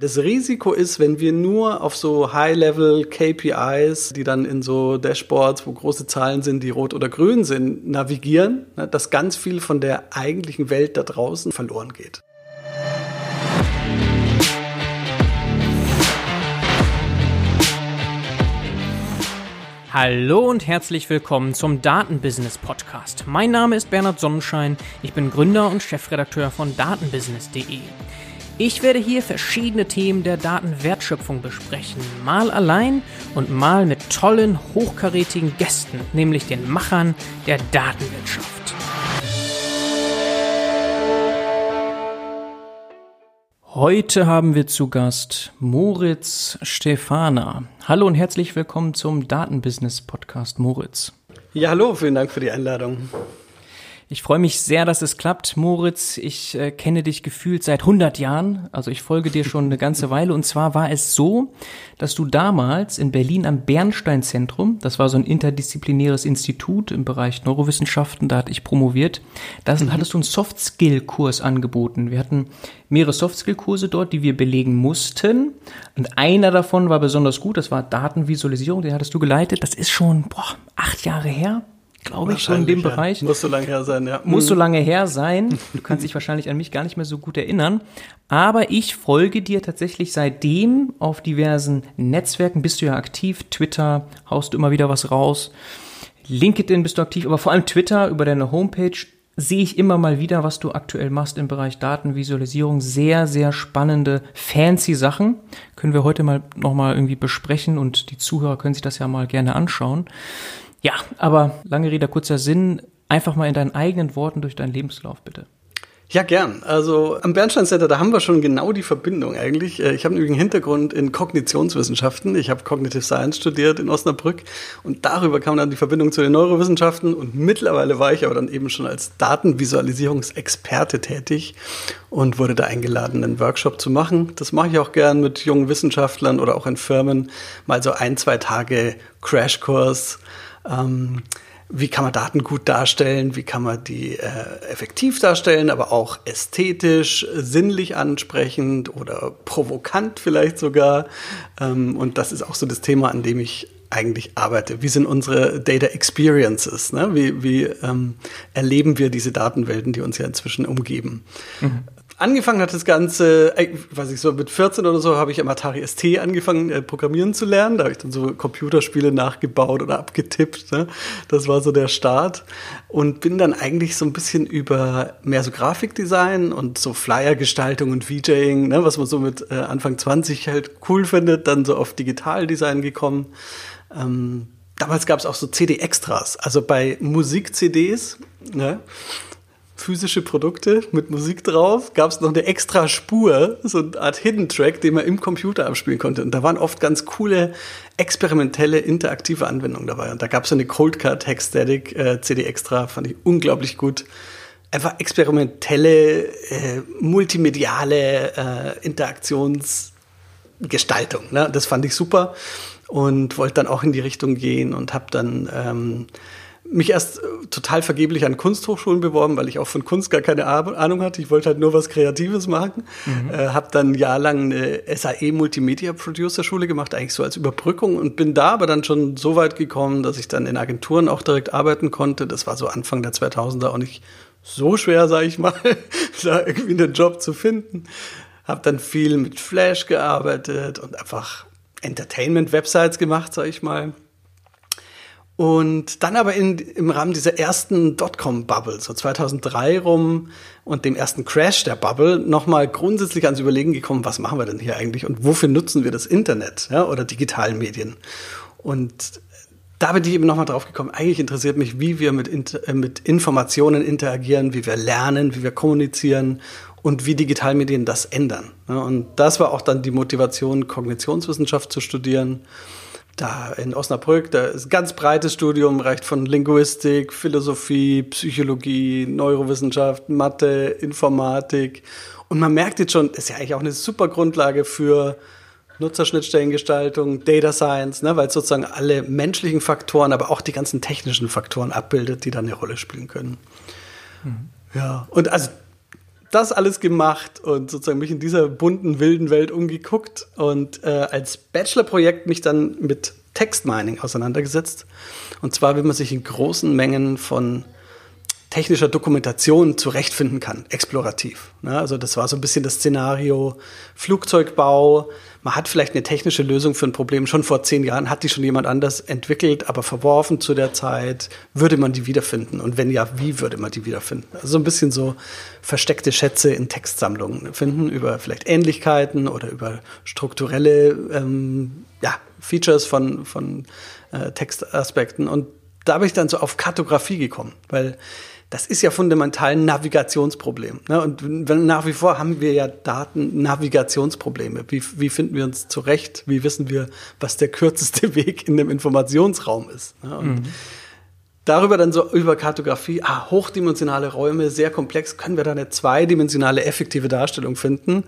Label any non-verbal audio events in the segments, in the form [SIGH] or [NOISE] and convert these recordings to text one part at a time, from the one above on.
Das Risiko ist, wenn wir nur auf so High-Level KPIs, die dann in so Dashboards, wo große Zahlen sind, die rot oder grün sind, navigieren, ne, dass ganz viel von der eigentlichen Welt da draußen verloren geht. Hallo und herzlich willkommen zum Datenbusiness Podcast. Mein Name ist Bernhard Sonnenschein, ich bin Gründer und Chefredakteur von datenbusiness.de. Ich werde hier verschiedene Themen der Datenwertschöpfung besprechen, mal allein und mal mit tollen, hochkarätigen Gästen, nämlich den Machern der Datenwirtschaft. Heute haben wir zu Gast Moritz Stefana. Hallo und herzlich willkommen zum Datenbusiness Podcast Moritz. Ja, hallo, vielen Dank für die Einladung. Ich freue mich sehr, dass es klappt, Moritz. Ich äh, kenne dich gefühlt seit 100 Jahren. Also ich folge dir schon eine ganze Weile. Und zwar war es so, dass du damals in Berlin am Bernstein-Zentrum, das war so ein interdisziplinäres Institut im Bereich Neurowissenschaften, da hatte ich promoviert, da mhm. hattest du einen Soft-Skill-Kurs angeboten. Wir hatten mehrere Soft-Skill-Kurse dort, die wir belegen mussten. Und einer davon war besonders gut, das war Datenvisualisierung, den hattest du geleitet. Das ist schon boah, acht Jahre her glaube ich, so in dem ja. Bereich. Muss so lange her sein, ja. Muss so mhm. lange her sein. Du kannst dich wahrscheinlich an mich gar nicht mehr so gut erinnern. Aber ich folge dir tatsächlich seitdem auf diversen Netzwerken. Bist du ja aktiv. Twitter haust du immer wieder was raus. LinkedIn bist du aktiv, aber vor allem Twitter über deine Homepage sehe ich immer mal wieder, was du aktuell machst im Bereich Datenvisualisierung. Sehr, sehr spannende, fancy Sachen. Können wir heute mal nochmal irgendwie besprechen und die Zuhörer können sich das ja mal gerne anschauen. Ja, aber lange Rede, kurzer Sinn. Einfach mal in deinen eigenen Worten durch deinen Lebenslauf, bitte. Ja, gern. Also am Bernstein Center, da haben wir schon genau die Verbindung eigentlich. Äh, ich habe einen Hintergrund in Kognitionswissenschaften. Ich habe Cognitive Science studiert in Osnabrück und darüber kam dann die Verbindung zu den Neurowissenschaften und mittlerweile war ich aber dann eben schon als Datenvisualisierungsexperte tätig und wurde da eingeladen, einen Workshop zu machen. Das mache ich auch gern mit jungen Wissenschaftlern oder auch in Firmen. Mal so ein, zwei Tage Crashkurs ähm, wie kann man Daten gut darstellen, wie kann man die äh, effektiv darstellen, aber auch ästhetisch, sinnlich ansprechend oder provokant vielleicht sogar. Ähm, und das ist auch so das Thema, an dem ich eigentlich arbeite. Wie sind unsere Data Experiences? Ne? Wie, wie ähm, erleben wir diese Datenwelten, die uns ja inzwischen umgeben? Mhm. Angefangen hat das Ganze, äh, weiß ich so, mit 14 oder so habe ich am Atari ST angefangen, äh, programmieren zu lernen. Da habe ich dann so Computerspiele nachgebaut oder abgetippt. Ne? Das war so der Start. Und bin dann eigentlich so ein bisschen über mehr so Grafikdesign und so Flyergestaltung und VJing, ne? was man so mit äh, Anfang 20 halt cool findet, dann so auf Digitaldesign gekommen. Ähm, damals gab es auch so CD-Extras, also bei Musik-CDs. Ne? Physische Produkte mit Musik drauf, gab es noch eine extra Spur, so eine Art Hidden Track, den man im Computer abspielen konnte. Und da waren oft ganz coole, experimentelle, interaktive Anwendungen dabei. Und da gab es so eine Cold Card Hexstatic äh, CD Extra, fand ich unglaublich gut. Einfach experimentelle, äh, multimediale äh, Interaktionsgestaltung. Ne? Das fand ich super und wollte dann auch in die Richtung gehen und habe dann ähm, mich erst äh, total vergeblich an Kunsthochschulen beworben, weil ich auch von Kunst gar keine Ahnung hatte. Ich wollte halt nur was Kreatives machen. Mhm. Äh, habe dann jahrelang eine SAE Multimedia Producer Schule gemacht, eigentlich so als Überbrückung und bin da aber dann schon so weit gekommen, dass ich dann in Agenturen auch direkt arbeiten konnte. Das war so Anfang der 2000er auch nicht so schwer, sage ich mal, [LAUGHS] da irgendwie einen Job zu finden. Habe dann viel mit Flash gearbeitet und einfach Entertainment-Websites gemacht, sage ich mal. Und dann aber in, im Rahmen dieser ersten Dotcom-Bubble, so 2003 rum und dem ersten Crash der Bubble, nochmal grundsätzlich ans Überlegen gekommen, was machen wir denn hier eigentlich und wofür nutzen wir das Internet ja, oder digitalen Medien? Und da bin ich eben nochmal drauf gekommen, eigentlich interessiert mich, wie wir mit, äh, mit Informationen interagieren, wie wir lernen, wie wir kommunizieren und wie Digitalmedien das ändern. Ja, und das war auch dann die Motivation, Kognitionswissenschaft zu studieren da in Osnabrück, da ist ein ganz breites Studium, reicht von Linguistik, Philosophie, Psychologie, Neurowissenschaft, Mathe, Informatik. Und man merkt jetzt schon, ist ja eigentlich auch eine super Grundlage für Nutzerschnittstellengestaltung, Data Science, ne, weil es sozusagen alle menschlichen Faktoren, aber auch die ganzen technischen Faktoren abbildet, die dann eine Rolle spielen können. Mhm. Ja, und also das alles gemacht und sozusagen mich in dieser bunten, wilden Welt umgeguckt und äh, als Bachelorprojekt mich dann mit Textmining auseinandergesetzt. Und zwar, wie man sich in großen Mengen von technischer Dokumentation zurechtfinden kann, explorativ. Ne? Also das war so ein bisschen das Szenario Flugzeugbau. Man hat vielleicht eine technische Lösung für ein Problem schon vor zehn Jahren, hat die schon jemand anders entwickelt, aber verworfen zu der Zeit. Würde man die wiederfinden? Und wenn ja, wie würde man die wiederfinden? Also so ein bisschen so versteckte Schätze in Textsammlungen finden über vielleicht Ähnlichkeiten oder über strukturelle ähm, ja, Features von, von äh, Textaspekten. Und da bin ich dann so auf Kartografie gekommen, weil das ist ja fundamental ein Navigationsproblem. Ne? Und nach wie vor haben wir ja Daten-Navigationsprobleme. Wie, wie finden wir uns zurecht? Wie wissen wir, was der kürzeste [LAUGHS] Weg in dem Informationsraum ist? Ne? Und mhm. darüber dann so über Kartografie, ah, hochdimensionale Räume, sehr komplex, können wir da eine zweidimensionale effektive Darstellung finden?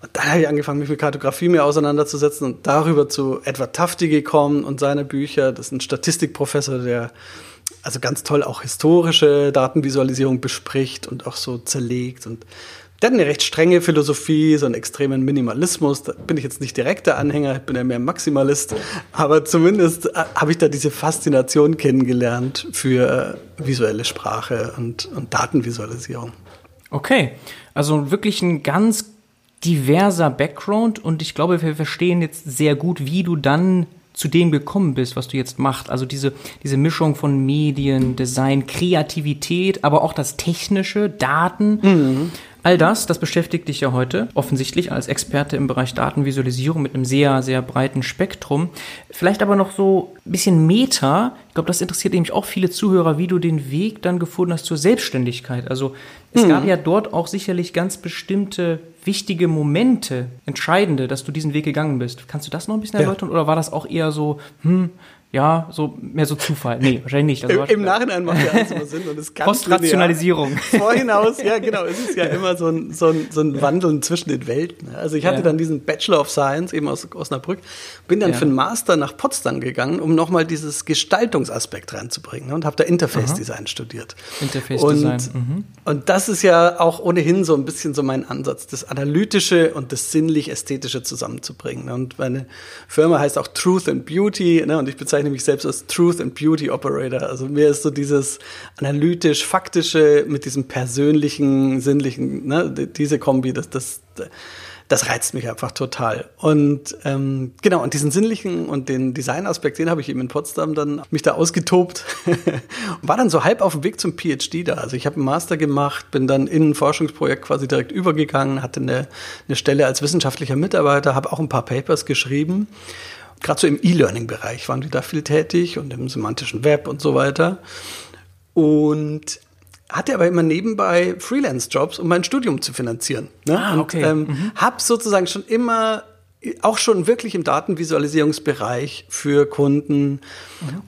Und dann habe ich angefangen, mich mit Kartografie mehr auseinanderzusetzen und darüber zu Edward Tufte gekommen und seine Bücher. Das ist ein Statistikprofessor, der also ganz toll auch historische Datenvisualisierung bespricht und auch so zerlegt und der hat eine recht strenge Philosophie, so einen extremen Minimalismus. Da bin ich jetzt nicht direkt der Anhänger, ich bin ja mehr Maximalist. Aber zumindest äh, habe ich da diese Faszination kennengelernt für äh, visuelle Sprache und, und Datenvisualisierung. Okay, also wirklich ein ganz diverser Background und ich glaube, wir verstehen jetzt sehr gut, wie du dann zu dem gekommen bist, was du jetzt machst. Also diese, diese Mischung von Medien, Design, Kreativität, aber auch das Technische, Daten. Mhm. All das, das beschäftigt dich ja heute offensichtlich als Experte im Bereich Datenvisualisierung mit einem sehr, sehr breiten Spektrum. Vielleicht aber noch so ein bisschen Meta. Ich glaube, das interessiert nämlich auch viele Zuhörer, wie du den Weg dann gefunden hast zur Selbstständigkeit. Also es mhm. gab ja dort auch sicherlich ganz bestimmte wichtige Momente, entscheidende, dass du diesen Weg gegangen bist. Kannst du das noch ein bisschen erläutern ja. oder war das auch eher so, hm, ja, so mehr so Zufall. Nee, wahrscheinlich nicht. Also, Im, Im Nachhinein macht ja alles immer Sinn und es kann Postrationalisierung. Vorhinaus, ja genau, es ist ja immer so ein, so ein, so ein Wandeln zwischen den Welten. Also ich hatte ja. dann diesen Bachelor of Science eben aus Osnabrück, bin dann ja. für einen Master nach Potsdam gegangen, um nochmal dieses Gestaltungsaspekt reinzubringen ne, und habe da Interface. Design studiert. Interface und, Design. Mhm. Und das ist ja auch ohnehin so ein bisschen so mein Ansatz, das Analytische und das Sinnlich-Ästhetische zusammenzubringen. Ne. Und meine Firma heißt auch Truth and Beauty ne, und ich bezeichne bezeichne mich selbst als Truth and Beauty Operator. Also mir ist so dieses analytisch-faktische mit diesem persönlichen, sinnlichen, ne, diese Kombi, das, das, das reizt mich einfach total. Und ähm, genau, und diesen sinnlichen und den Designaspekt, den habe ich eben in Potsdam dann mich da ausgetobt [LAUGHS] und war dann so halb auf dem Weg zum PhD da. Also ich habe einen Master gemacht, bin dann in ein Forschungsprojekt quasi direkt übergegangen, hatte eine, eine Stelle als wissenschaftlicher Mitarbeiter, habe auch ein paar Papers geschrieben gerade so im E-Learning-Bereich waren die da viel tätig und im semantischen Web und so weiter. Und hatte aber immer nebenbei Freelance-Jobs, um mein Studium zu finanzieren. Ne? Ah, okay. Und ähm, mhm. habe sozusagen schon immer auch schon wirklich im Datenvisualisierungsbereich für Kunden mhm.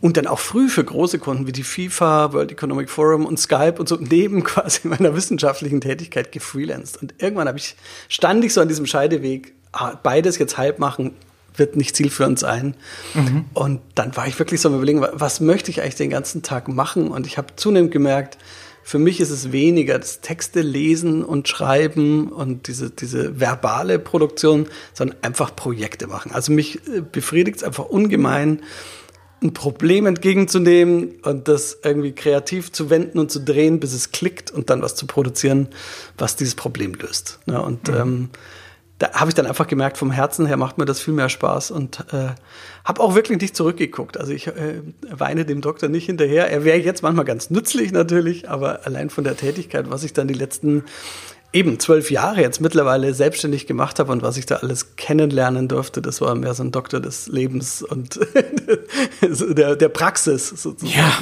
und dann auch früh für große Kunden wie die FIFA, World Economic Forum und Skype und so neben [LAUGHS] quasi meiner wissenschaftlichen Tätigkeit gefreelanced. Und irgendwann habe ich, stand ich so an diesem Scheideweg, ah, beides jetzt halb machen, wird nicht zielführend sein. Mhm. Und dann war ich wirklich so am Überlegen, was möchte ich eigentlich den ganzen Tag machen? Und ich habe zunehmend gemerkt, für mich ist es weniger das Texte lesen und schreiben und diese, diese verbale Produktion, sondern einfach Projekte machen. Also mich äh, befriedigt es einfach ungemein, ein Problem entgegenzunehmen und das irgendwie kreativ zu wenden und zu drehen, bis es klickt und dann was zu produzieren, was dieses Problem löst. Ja, und mhm. ähm, da habe ich dann einfach gemerkt, vom Herzen her macht mir das viel mehr Spaß und äh, habe auch wirklich nicht zurückgeguckt. Also ich äh, weine dem Doktor nicht hinterher. Er wäre jetzt manchmal ganz nützlich natürlich, aber allein von der Tätigkeit, was ich dann die letzten eben zwölf Jahre jetzt mittlerweile selbstständig gemacht habe und was ich da alles kennenlernen durfte, das war mehr so ein Doktor des Lebens und [LAUGHS] der, der Praxis sozusagen. Ja,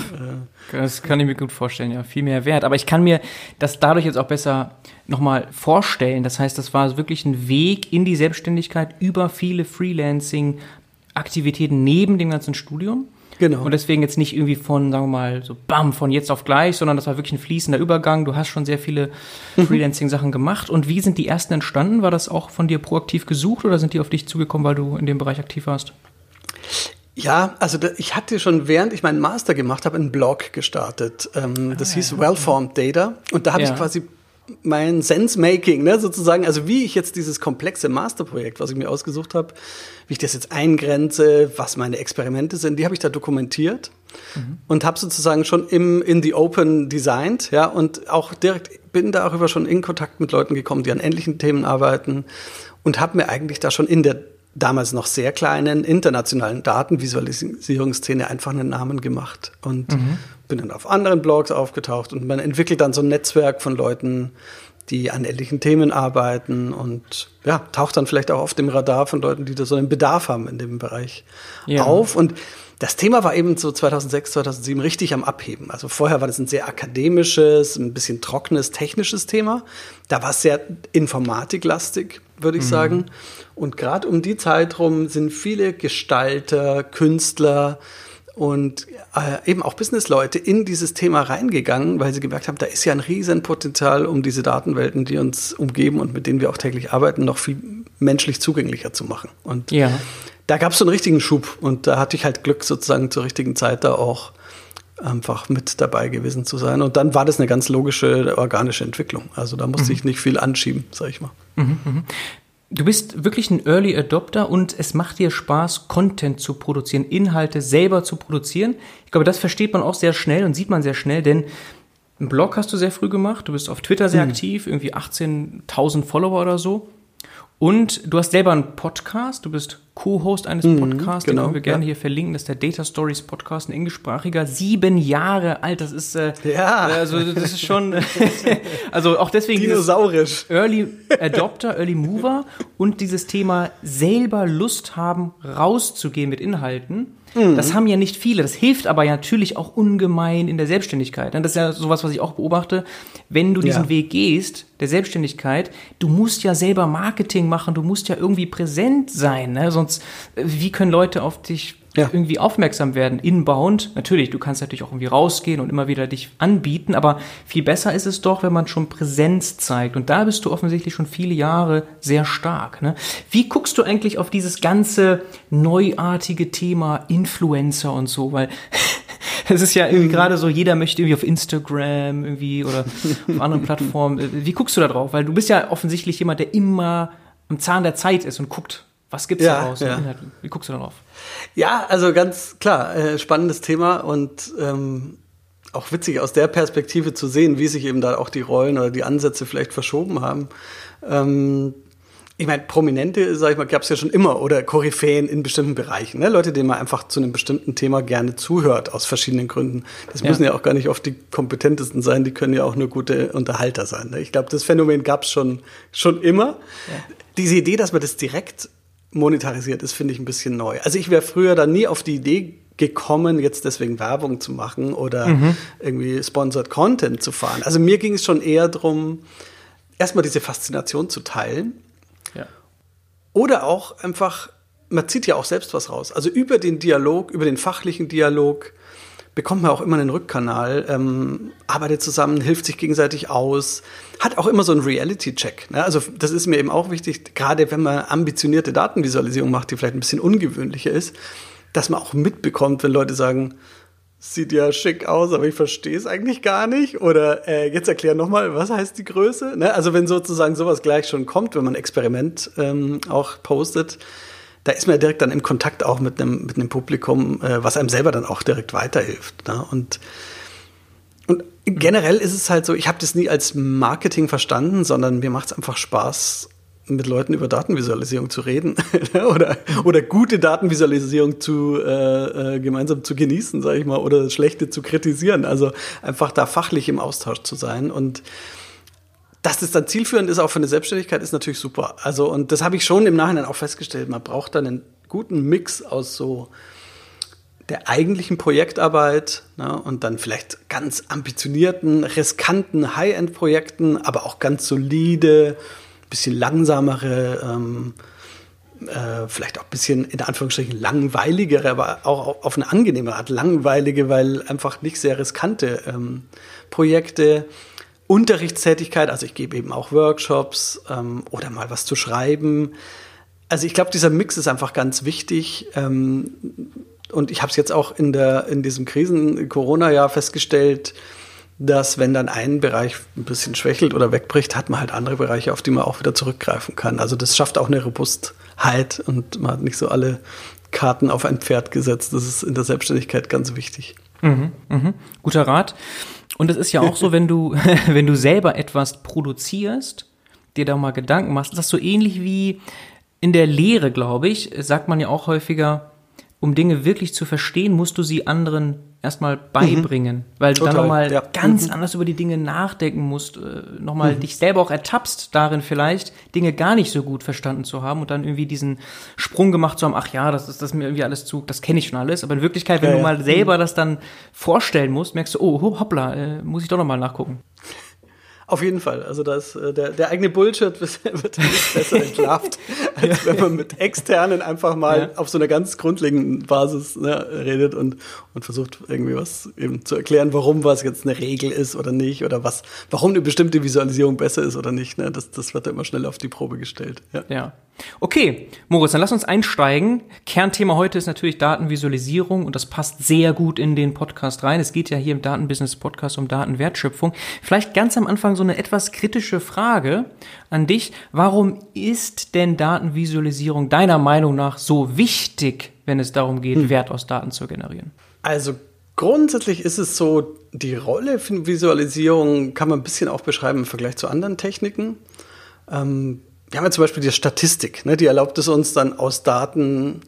das kann ich mir gut vorstellen, ja, viel mehr wert. Aber ich kann mir das dadurch jetzt auch besser nochmal vorstellen. Das heißt, das war wirklich ein Weg in die Selbstständigkeit über viele Freelancing-Aktivitäten neben dem ganzen Studium. Genau. Und deswegen jetzt nicht irgendwie von, sagen wir mal, so bam, von jetzt auf gleich, sondern das war wirklich ein fließender Übergang. Du hast schon sehr viele mhm. Freelancing-Sachen gemacht. Und wie sind die ersten entstanden? War das auch von dir proaktiv gesucht oder sind die auf dich zugekommen, weil du in dem Bereich aktiv warst? Ja, also da, ich hatte schon während ich meinen Master gemacht habe einen Blog gestartet. Ähm, das ah, hieß ja. Wellformed Data und da habe ja. ich quasi mein Sense-Making, ne, sozusagen, also wie ich jetzt dieses komplexe Masterprojekt, was ich mir ausgesucht habe, wie ich das jetzt eingrenze, was meine Experimente sind, die habe ich da dokumentiert mhm. und habe sozusagen schon im in the Open designt, ja, und auch direkt bin darüber schon in Kontakt mit Leuten gekommen, die an ähnlichen Themen arbeiten und habe mir eigentlich da schon in der damals noch sehr kleinen internationalen Datenvisualisierungsszene einfach einen Namen gemacht und mhm. bin dann auf anderen Blogs aufgetaucht und man entwickelt dann so ein Netzwerk von Leuten, die an ähnlichen Themen arbeiten und ja, taucht dann vielleicht auch auf dem Radar von Leuten, die da so einen Bedarf haben in dem Bereich ja. auf und das Thema war eben so 2006, 2007 richtig am Abheben. Also vorher war das ein sehr akademisches, ein bisschen trockenes, technisches Thema. Da war es sehr informatiklastig, würde ich mhm. sagen. Und gerade um die Zeit rum sind viele Gestalter, Künstler und äh, eben auch Businessleute in dieses Thema reingegangen, weil sie gemerkt haben, da ist ja ein Riesenpotenzial, um diese Datenwelten, die uns umgeben und mit denen wir auch täglich arbeiten, noch viel menschlich zugänglicher zu machen. Und ja. da gab es so einen richtigen Schub und da hatte ich halt Glück, sozusagen zur richtigen Zeit da auch einfach mit dabei gewesen zu sein. Und dann war das eine ganz logische, organische Entwicklung. Also da musste mhm. ich nicht viel anschieben, sag ich mal. Mhm, mh. Du bist wirklich ein Early Adopter und es macht dir Spaß, Content zu produzieren, Inhalte selber zu produzieren. Ich glaube, das versteht man auch sehr schnell und sieht man sehr schnell, denn einen Blog hast du sehr früh gemacht, du bist auf Twitter sehr mhm. aktiv, irgendwie 18.000 Follower oder so. Und du hast selber einen Podcast, du bist Co-Host eines mhm, Podcasts, genau, den können wir gerne ja. hier verlinken. Das ist der Data Stories Podcast, ein englischsprachiger, sieben Jahre alt. Das ist äh, ja, also das ist schon, [LAUGHS] also auch deswegen dinosaurisch. Early Adopter, Early Mover und dieses Thema selber Lust haben, rauszugehen mit Inhalten. Mhm. Das haben ja nicht viele. Das hilft aber ja natürlich auch ungemein in der Selbstständigkeit. Das ist ja sowas, was ich auch beobachte. Wenn du diesen ja. Weg gehst, der Selbstständigkeit, du musst ja selber Marketing machen, du musst ja irgendwie präsent sein. Ne? Sonst, wie können Leute auf dich ja. irgendwie aufmerksam werden, inbound. Natürlich, du kannst natürlich auch irgendwie rausgehen und immer wieder dich anbieten, aber viel besser ist es doch, wenn man schon Präsenz zeigt. Und da bist du offensichtlich schon viele Jahre sehr stark. Ne? Wie guckst du eigentlich auf dieses ganze neuartige Thema Influencer und so? Weil [LAUGHS] es ist ja irgendwie mhm. gerade so, jeder möchte irgendwie auf Instagram irgendwie oder auf anderen [LAUGHS] Plattformen. Wie guckst du da drauf? Weil du bist ja offensichtlich jemand, der immer am Zahn der Zeit ist und guckt, was gibt's ja, daraus? Ja. Wie guckst du darauf? Ja, also ganz klar, äh, spannendes Thema und ähm, auch witzig aus der Perspektive zu sehen, wie sich eben da auch die Rollen oder die Ansätze vielleicht verschoben haben. Ähm, ich meine, Prominente, sag ich mal, gab es ja schon immer oder Koryphäen in bestimmten Bereichen. Ne? Leute, denen man einfach zu einem bestimmten Thema gerne zuhört, aus verschiedenen Gründen. Das ja. müssen ja auch gar nicht oft die kompetentesten sein, die können ja auch nur gute Unterhalter sein. Ne? Ich glaube, das Phänomen gab es schon, schon immer. Ja. Diese Idee, dass man das direkt monetarisiert ist, finde ich ein bisschen neu. Also ich wäre früher da nie auf die Idee gekommen, jetzt deswegen Werbung zu machen oder mhm. irgendwie Sponsored Content zu fahren. Also mir ging es schon eher darum, erstmal diese Faszination zu teilen. Ja. Oder auch einfach, man zieht ja auch selbst was raus. Also über den Dialog, über den fachlichen Dialog, bekommt man auch immer einen Rückkanal, ähm, arbeitet zusammen, hilft sich gegenseitig aus, hat auch immer so einen Reality-Check. Ne? Also das ist mir eben auch wichtig, gerade wenn man ambitionierte Datenvisualisierung macht, die vielleicht ein bisschen ungewöhnlicher ist, dass man auch mitbekommt, wenn Leute sagen, sieht ja schick aus, aber ich verstehe es eigentlich gar nicht. Oder äh, jetzt erklär nochmal, was heißt die Größe? Ne? Also wenn sozusagen sowas gleich schon kommt, wenn man Experiment ähm, auch postet, da ist man ja direkt dann im Kontakt auch mit einem, mit einem Publikum, äh, was einem selber dann auch direkt weiterhilft. Ne? Und generell ist es halt so, ich habe das nie als Marketing verstanden, sondern mir macht es einfach Spaß, mit Leuten über Datenvisualisierung zu reden [LAUGHS] oder, oder gute Datenvisualisierung zu, äh, äh, gemeinsam zu genießen, sage ich mal, oder schlechte zu kritisieren. Also einfach da fachlich im Austausch zu sein und dass das dann zielführend ist, auch für eine Selbstständigkeit, ist natürlich super. Also, und das habe ich schon im Nachhinein auch festgestellt. Man braucht dann einen guten Mix aus so der eigentlichen Projektarbeit ne, und dann vielleicht ganz ambitionierten, riskanten High-End-Projekten, aber auch ganz solide, bisschen langsamere, ähm, äh, vielleicht auch ein bisschen in Anführungsstrichen langweiligere, aber auch auf eine angenehme Art langweilige, weil einfach nicht sehr riskante ähm, Projekte Unterrichtstätigkeit, also ich gebe eben auch Workshops ähm, oder mal was zu schreiben. Also ich glaube, dieser Mix ist einfach ganz wichtig. Und ich habe es jetzt auch in, der, in diesem Krisen-Corona-Jahr festgestellt, dass wenn dann ein Bereich ein bisschen schwächelt oder wegbricht, hat man halt andere Bereiche, auf die man auch wieder zurückgreifen kann. Also das schafft auch eine Robustheit und man hat nicht so alle Karten auf ein Pferd gesetzt. Das ist in der Selbstständigkeit ganz wichtig. Mhm, mhm. Guter Rat. Und es ist ja auch so, wenn du, [LAUGHS] wenn du selber etwas produzierst, dir da mal Gedanken machst, ist das so ähnlich wie in der Lehre, glaube ich, sagt man ja auch häufiger, um Dinge wirklich zu verstehen, musst du sie anderen erstmal beibringen, mhm. weil du Total, dann nochmal ja. ganz mhm. anders über die Dinge nachdenken musst, äh, nochmal mhm. dich selber auch ertappst darin vielleicht, Dinge gar nicht so gut verstanden zu haben und dann irgendwie diesen Sprung gemacht zu haben, ach ja, das ist das mir irgendwie alles zu, das kenne ich schon alles, aber in Wirklichkeit, wenn ja, du mal selber mhm. das dann vorstellen musst, merkst du, oh, hoppla, äh, muss ich doch nochmal nachgucken. Auf jeden Fall. Also das, äh, der, der eigene Bullshit wird [LAUGHS] nicht besser entlarvt, [LAUGHS] als wenn man mit Externen einfach mal ja. auf so einer ganz grundlegenden Basis ne, redet und, und versucht irgendwie was eben zu erklären, warum was jetzt eine Regel ist oder nicht oder was, warum eine bestimmte Visualisierung besser ist oder nicht. Ne? Das, das wird da immer schnell auf die Probe gestellt. Ja. ja. Okay, Moritz, dann lass uns einsteigen. Kernthema heute ist natürlich Datenvisualisierung und das passt sehr gut in den Podcast rein. Es geht ja hier im Datenbusiness Podcast um Datenwertschöpfung. Vielleicht ganz am Anfang so eine etwas kritische Frage an dich. Warum ist denn Datenvisualisierung deiner Meinung nach so wichtig, wenn es darum geht, hm. Wert aus Daten zu generieren? Also Grundsätzlich ist es so, die Rolle von Visualisierung kann man ein bisschen auch beschreiben im Vergleich zu anderen Techniken. Ähm, wir haben ja zum Beispiel die Statistik, ne, die erlaubt es uns dann aus Daten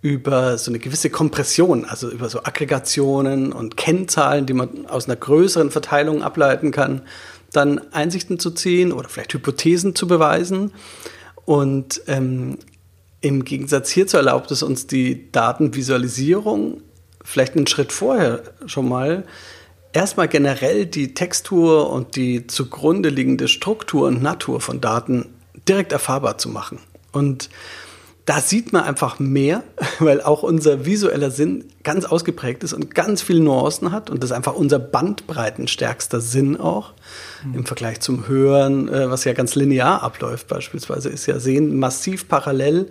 über so eine gewisse Kompression, also über so Aggregationen und Kennzahlen, die man aus einer größeren Verteilung ableiten kann, dann Einsichten zu ziehen oder vielleicht Hypothesen zu beweisen. Und ähm, im Gegensatz hierzu erlaubt es uns die Datenvisualisierung vielleicht einen Schritt vorher schon mal erstmal generell die Textur und die zugrunde liegende Struktur und Natur von Daten direkt erfahrbar zu machen. Und da sieht man einfach mehr, [LAUGHS] weil auch unser visueller Sinn ganz ausgeprägt ist und ganz viele Nuancen hat. Und das ist einfach unser bandbreitenstärkster Sinn auch mhm. im Vergleich zum Hören, äh, was ja ganz linear abläuft beispielsweise, ist ja Sehen massiv parallel.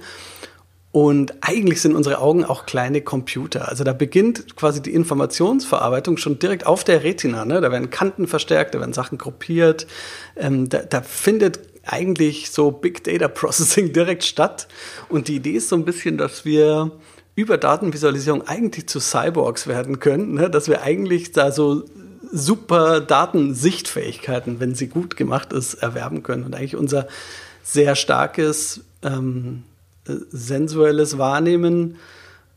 Und eigentlich sind unsere Augen auch kleine Computer. Also da beginnt quasi die Informationsverarbeitung schon direkt auf der Retina. Ne? Da werden Kanten verstärkt, da werden Sachen gruppiert. Ähm, da, da findet eigentlich so Big Data Processing [LAUGHS] direkt statt. Und die Idee ist so ein bisschen, dass wir über Datenvisualisierung eigentlich zu Cyborgs werden können, ne? dass wir eigentlich da so super Datensichtfähigkeiten, wenn sie gut gemacht ist, erwerben können. Und eigentlich unser sehr starkes ähm, sensuelles Wahrnehmen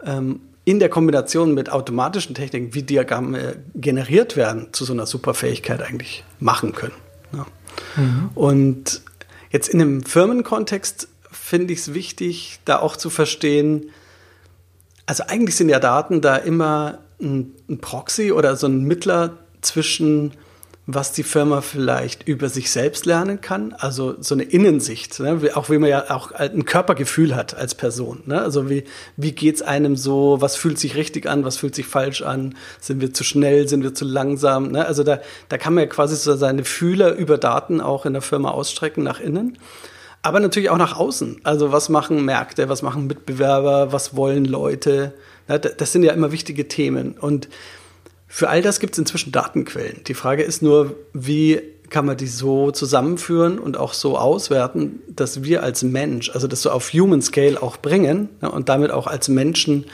ähm, in der Kombination mit automatischen Techniken, wie Diagramme generiert werden, zu so einer Superfähigkeit eigentlich machen können. Ja. Mhm. Und Jetzt in einem Firmenkontext finde ich es wichtig, da auch zu verstehen, also eigentlich sind ja Daten da immer ein, ein Proxy oder so ein Mittler zwischen was die Firma vielleicht über sich selbst lernen kann, also so eine Innensicht, ne? auch wie man ja auch ein Körpergefühl hat als Person. Ne? Also wie, wie geht's einem so, was fühlt sich richtig an, was fühlt sich falsch an, sind wir zu schnell, sind wir zu langsam. Ne? Also da, da kann man ja quasi so seine Fühler über Daten auch in der Firma ausstrecken nach innen. Aber natürlich auch nach außen. Also was machen Märkte, was machen Mitbewerber, was wollen Leute. Ne? Das sind ja immer wichtige Themen. Und für all das gibt es inzwischen Datenquellen. Die Frage ist nur, wie kann man die so zusammenführen und auch so auswerten, dass wir als Mensch, also das so auf Human Scale auch bringen ja, und damit auch als Menschen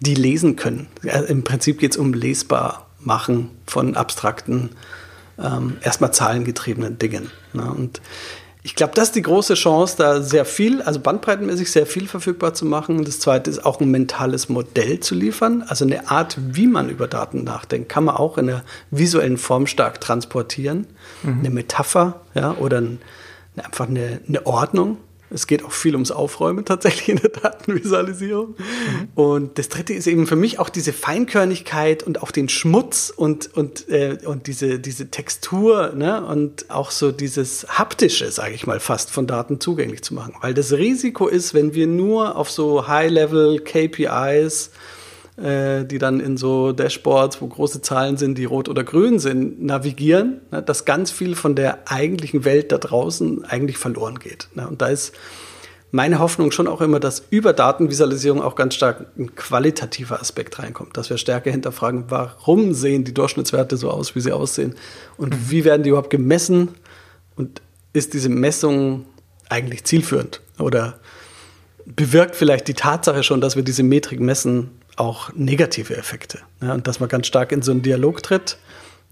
die lesen können. Ja, Im Prinzip geht es um lesbar machen von abstrakten, ähm, erstmal zahlengetriebenen Dingen. Ja, und ich glaube, das ist die große Chance, da sehr viel, also bandbreitenmäßig sehr viel verfügbar zu machen. Das zweite ist auch ein mentales Modell zu liefern. Also eine Art, wie man über Daten nachdenkt, kann man auch in der visuellen Form stark transportieren. Mhm. Eine Metapher, ja, oder ein, einfach eine, eine Ordnung. Es geht auch viel ums Aufräumen tatsächlich in der Datenvisualisierung. Mhm. Und das dritte ist eben für mich auch diese Feinkörnigkeit und auch den Schmutz und, und, äh, und diese, diese Textur ne? und auch so dieses haptische, sage ich mal, fast von Daten zugänglich zu machen. Weil das Risiko ist, wenn wir nur auf so High-Level KPIs äh, die dann in so Dashboards, wo große Zahlen sind, die rot oder grün sind, navigieren, dass ganz viel von der eigentlichen Welt da draußen eigentlich verloren geht. Und da ist meine Hoffnung schon auch immer, dass über Datenvisualisierung auch ganz stark ein qualitativer Aspekt reinkommt, dass wir stärker hinterfragen, warum sehen die Durchschnittswerte so aus, wie sie aussehen und mhm. wie werden die überhaupt gemessen und ist diese Messung eigentlich zielführend oder bewirkt vielleicht die Tatsache schon, dass wir diese Metrik messen, auch negative Effekte. Ja, und dass man ganz stark in so einen Dialog tritt,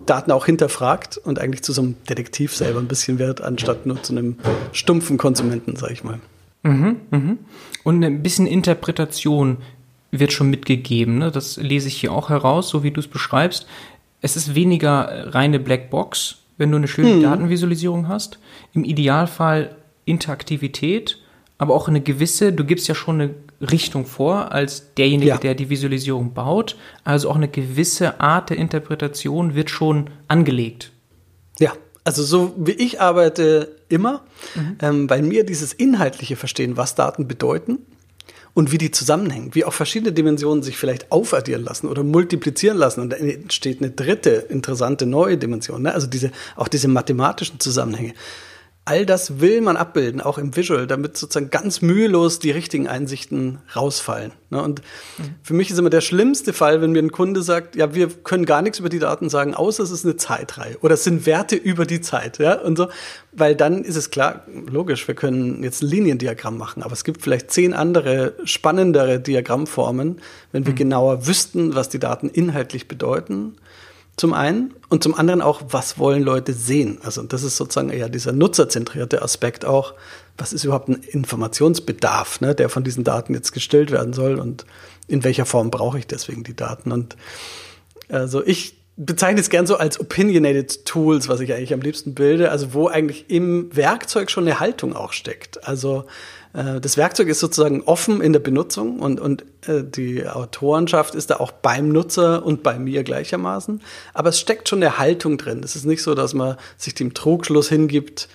Daten auch hinterfragt und eigentlich zu so einem Detektiv selber ein bisschen wird, anstatt nur zu einem stumpfen Konsumenten, sag ich mal. Mhm, mhm. Und ein bisschen Interpretation wird schon mitgegeben. Ne? Das lese ich hier auch heraus, so wie du es beschreibst. Es ist weniger reine Blackbox, wenn du eine schöne hm. Datenvisualisierung hast. Im Idealfall Interaktivität, aber auch eine gewisse, du gibst ja schon eine Richtung vor als derjenige, ja. der die Visualisierung baut. Also auch eine gewisse Art der Interpretation wird schon angelegt. Ja, also so wie ich arbeite immer, mhm. ähm, bei mir dieses inhaltliche Verstehen, was Daten bedeuten und wie die zusammenhängen, wie auch verschiedene Dimensionen sich vielleicht aufaddieren lassen oder multiplizieren lassen und dann entsteht eine dritte interessante neue Dimension. Ne? Also diese auch diese mathematischen Zusammenhänge all das will man abbilden, auch im Visual, damit sozusagen ganz mühelos die richtigen Einsichten rausfallen. Ne? Und mhm. für mich ist immer der schlimmste Fall, wenn mir ein Kunde sagt, ja, wir können gar nichts über die Daten sagen, außer es ist eine Zeitreihe oder es sind Werte über die Zeit, ja, und so. Weil dann ist es klar, logisch, wir können jetzt ein Liniendiagramm machen, aber es gibt vielleicht zehn andere spannendere Diagrammformen, wenn wir mhm. genauer wüssten, was die Daten inhaltlich bedeuten zum einen und zum anderen auch, was wollen Leute sehen? Also das ist sozusagen eher dieser nutzerzentrierte Aspekt auch. Was ist überhaupt ein Informationsbedarf, ne, der von diesen Daten jetzt gestillt werden soll und in welcher Form brauche ich deswegen die Daten? Und also ich bezeichne es gern so als opinionated Tools, was ich eigentlich am liebsten bilde, also wo eigentlich im Werkzeug schon eine Haltung auch steckt. Also das Werkzeug ist sozusagen offen in der Benutzung und, und äh, die Autorenschaft ist da auch beim Nutzer und bei mir gleichermaßen. Aber es steckt schon eine Haltung drin. Es ist nicht so, dass man sich dem Trugschluss hingibt,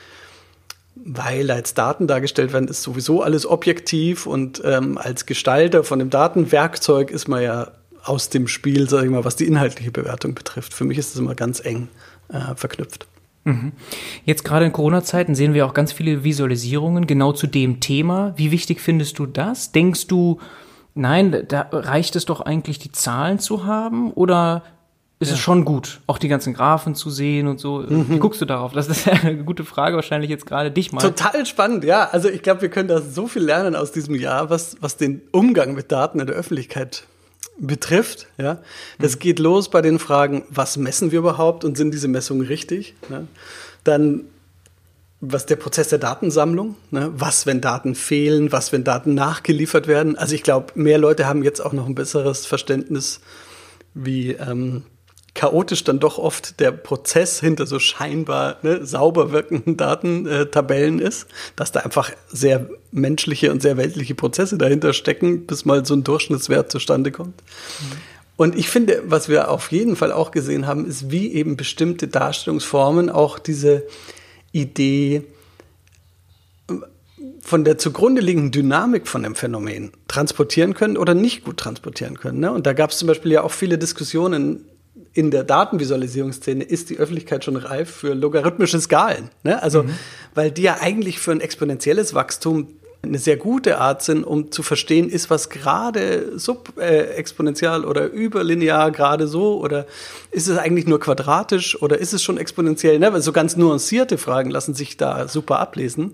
weil als Daten dargestellt werden, ist sowieso alles objektiv und ähm, als Gestalter von dem Datenwerkzeug ist man ja aus dem Spiel, sag ich mal, was die inhaltliche Bewertung betrifft. Für mich ist das immer ganz eng äh, verknüpft. Mhm. Jetzt gerade in Corona-Zeiten sehen wir auch ganz viele Visualisierungen genau zu dem Thema. Wie wichtig findest du das? Denkst du, nein, da reicht es doch eigentlich, die Zahlen zu haben? Oder ist ja. es schon gut, auch die ganzen Graphen zu sehen und so? Mhm. Wie guckst du darauf? Das ist [LAUGHS] eine gute Frage, wahrscheinlich jetzt gerade dich mal. Total spannend, ja. Also ich glaube, wir können da so viel lernen aus diesem Jahr, was, was den Umgang mit Daten in der Öffentlichkeit betrifft. Ja, das mhm. geht los bei den Fragen, was messen wir überhaupt und sind diese Messungen richtig? Ja? Dann was der Prozess der Datensammlung, ne? was, wenn Daten fehlen, was, wenn Daten nachgeliefert werden. Also ich glaube, mehr Leute haben jetzt auch noch ein besseres Verständnis, wie ähm, chaotisch dann doch oft der Prozess hinter so scheinbar ne, sauber wirkenden Datentabellen äh, ist, dass da einfach sehr menschliche und sehr weltliche Prozesse dahinter stecken, bis mal so ein Durchschnittswert zustande kommt. Mhm. Und ich finde, was wir auf jeden Fall auch gesehen haben, ist, wie eben bestimmte Darstellungsformen auch diese Idee von der zugrunde liegenden Dynamik von dem Phänomen transportieren können oder nicht gut transportieren können. Ne? Und da gab es zum Beispiel ja auch viele Diskussionen in der Datenvisualisierungsszene ist die Öffentlichkeit schon reif für logarithmische Skalen. Ne? Also, mhm. weil die ja eigentlich für ein exponentielles Wachstum eine sehr gute Art sind, um zu verstehen, ist was gerade subexponentiell oder überlinear gerade so oder ist es eigentlich nur quadratisch oder ist es schon exponentiell? Ne? Weil so ganz nuancierte Fragen lassen sich da super ablesen.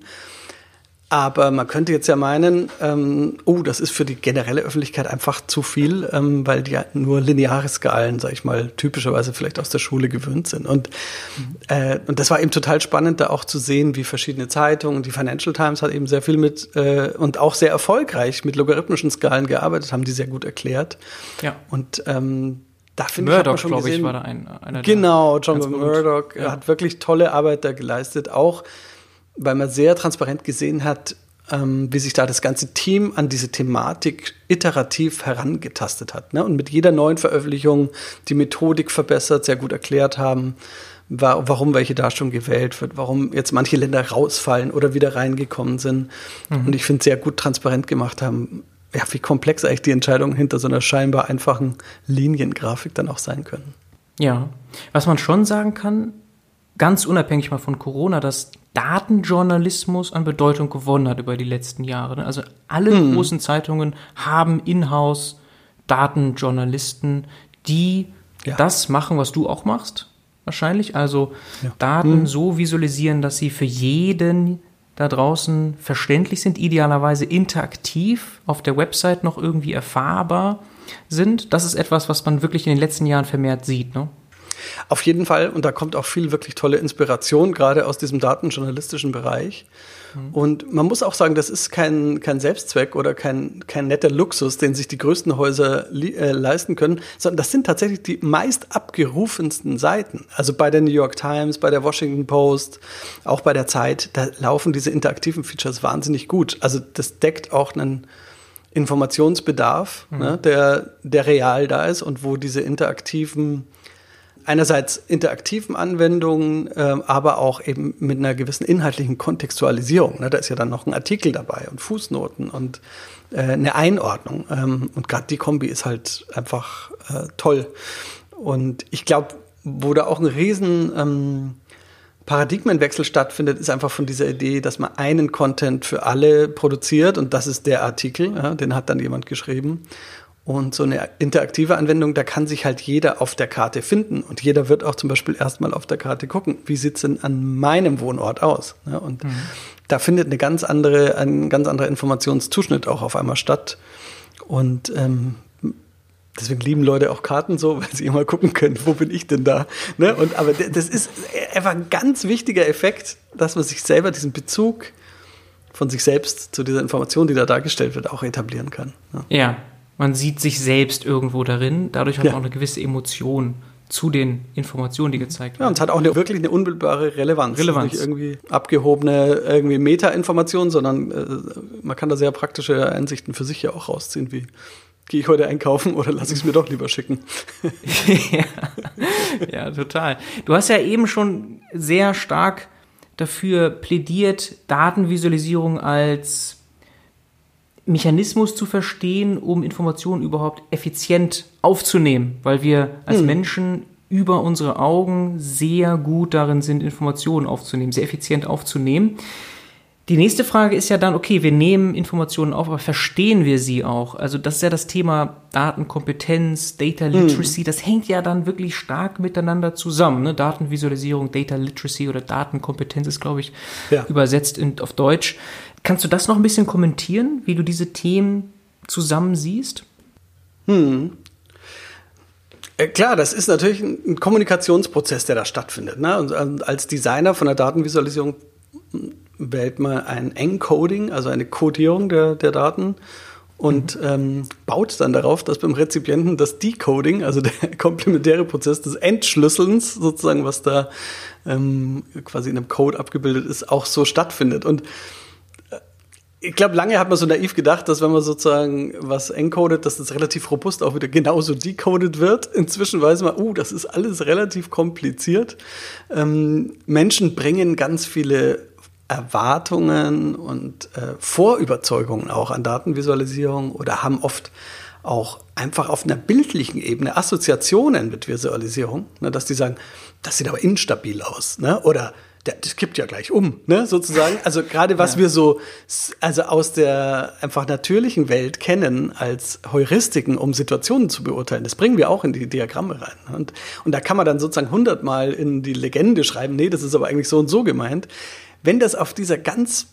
Aber man könnte jetzt ja meinen, ähm, oh, das ist für die generelle Öffentlichkeit einfach zu viel, ähm, weil die ja nur lineare Skalen, sag ich mal, typischerweise vielleicht aus der Schule gewöhnt sind. Und, äh, und das war eben total spannend, da auch zu sehen, wie verschiedene Zeitungen, die Financial Times hat eben sehr viel mit äh, und auch sehr erfolgreich mit logarithmischen Skalen gearbeitet, haben die sehr gut erklärt. Ja. Und ähm, da finde ich, Murdoch, glaube ich, war da ein, einer Genau, John Murdoch ja. hat wirklich tolle Arbeit da geleistet, auch weil man sehr transparent gesehen hat, ähm, wie sich da das ganze Team an diese Thematik iterativ herangetastet hat. Ne? Und mit jeder neuen Veröffentlichung die Methodik verbessert, sehr gut erklärt haben, war, warum welche Darstellung gewählt wird, warum jetzt manche Länder rausfallen oder wieder reingekommen sind. Mhm. Und ich finde, sehr gut transparent gemacht haben, ja, wie komplex eigentlich die Entscheidungen hinter so einer scheinbar einfachen Liniengrafik dann auch sein können. Ja, was man schon sagen kann, ganz unabhängig mal von Corona, dass Datenjournalismus an Bedeutung gewonnen hat über die letzten Jahre. ne? Also alle Hm. großen Zeitungen haben in-house Datenjournalisten, die Ja. das machen, was du auch machst, wahrscheinlich. Also Ja. Daten so visualisieren, dass sie für jeden da draußen verständlich sind, idealerweise interaktiv auf der Website noch irgendwie erfahrbar sind. Das ist etwas, was man wirklich in den letzten Jahren vermehrt sieht. Ne? Auf jeden Fall, und da kommt auch viel wirklich tolle Inspiration, gerade aus diesem datenjournalistischen Bereich. Und man muss auch sagen, das ist kein, kein Selbstzweck oder kein, kein netter Luxus, den sich die größten Häuser äh, leisten können, sondern das sind tatsächlich die meist abgerufensten Seiten. Also bei der New York Times, bei der Washington Post, auch bei der Zeit, da laufen diese interaktiven Features wahnsinnig gut. Also das deckt auch einen Informationsbedarf, ne, der, der real da ist und wo diese interaktiven einerseits interaktiven Anwendungen, ähm, aber auch eben mit einer gewissen inhaltlichen Kontextualisierung. Ne? Da ist ja dann noch ein Artikel dabei und Fußnoten und äh, eine Einordnung. Ähm, und gerade die Kombi ist halt einfach äh, toll. Und ich glaube, wo da auch ein riesen ähm, Paradigmenwechsel stattfindet, ist einfach von dieser Idee, dass man einen Content für alle produziert und das ist der Artikel, den hat dann jemand geschrieben. Und so eine interaktive Anwendung, da kann sich halt jeder auf der Karte finden. Und jeder wird auch zum Beispiel erstmal auf der Karte gucken, wie sieht's denn an meinem Wohnort aus? Und da findet eine ganz andere, ein ganz anderer Informationszuschnitt auch auf einmal statt. Und ähm, deswegen lieben Leute auch Karten so, [LAUGHS] weil sie immer gucken können, wo bin ich denn da? Ne? Und aber das ist einfach ein ganz wichtiger Effekt, dass man sich selber diesen Bezug von sich selbst zu dieser Information, die da dargestellt wird, auch etablieren kann. ne? Ja. Ja, man sieht sich selbst irgendwo darin. Dadurch hat Ja. man auch eine gewisse Emotion zu den Informationen, die gezeigt Ja, werden. und es hat auch eine, wirklich eine unmittelbare Relevanz. Relevanz. Nicht irgendwie abgehobene irgendwie Meta-Informationen, sondern äh, man kann da sehr praktische Einsichten für sich ja auch rausziehen, wie gehe ich heute einkaufen oder lasse ich es mir doch lieber schicken. [LAUGHS] ja. ja, total. Du hast ja eben schon sehr stark dafür plädiert, Datenvisualisierung als Mechanismus zu verstehen, um Informationen überhaupt effizient aufzunehmen, weil wir als Menschen über unsere Augen sehr gut darin sind, Informationen aufzunehmen, sehr effizient aufzunehmen. Die nächste Frage ist ja dann, okay, wir nehmen Informationen auf, aber verstehen wir sie auch? Also das ist ja das Thema Datenkompetenz, Data Literacy, das hängt ja dann wirklich stark miteinander zusammen. Ne? Datenvisualisierung, Data Literacy oder Datenkompetenz ist, glaube ich, Ja. übersetzt in, auf Deutsch. Kannst du das noch ein bisschen kommentieren, wie du diese Themen zusammen siehst? Äh, Klar, das ist natürlich ein Kommunikationsprozess, der da stattfindet. Ne? Und ähm, als Designer von der Datenvisualisierung m, wählt man ein Encoding, also eine Codierung der, der Daten und ähm, baut dann darauf, dass beim Rezipienten das Decoding, also der [LAUGHS] komplementäre Prozess des Entschlüsselns, sozusagen, was da ähm, quasi in einem Code abgebildet ist, auch so stattfindet. Und ich glaube, lange hat man so naiv gedacht, dass wenn man sozusagen was encodet, dass das relativ robust auch wieder genauso decoded wird. Inzwischen weiß man, uh, das ist alles relativ kompliziert. Ähm, Menschen bringen ganz viele Erwartungen und äh, Vorüberzeugungen auch an Datenvisualisierung oder haben oft auch einfach auf einer bildlichen Ebene Assoziationen mit Visualisierung, ne, dass die sagen, das sieht aber instabil aus, ne? Oder der, das kippt ja gleich um, ne, sozusagen. Also gerade was wir so, also aus der einfach natürlichen Welt kennen als Heuristiken, um Situationen zu beurteilen, das bringen wir auch in die Diagramme rein. Und, und da kann man dann sozusagen hundertmal in die Legende schreiben, nee, das ist aber eigentlich so und so gemeint. Wenn das auf dieser ganz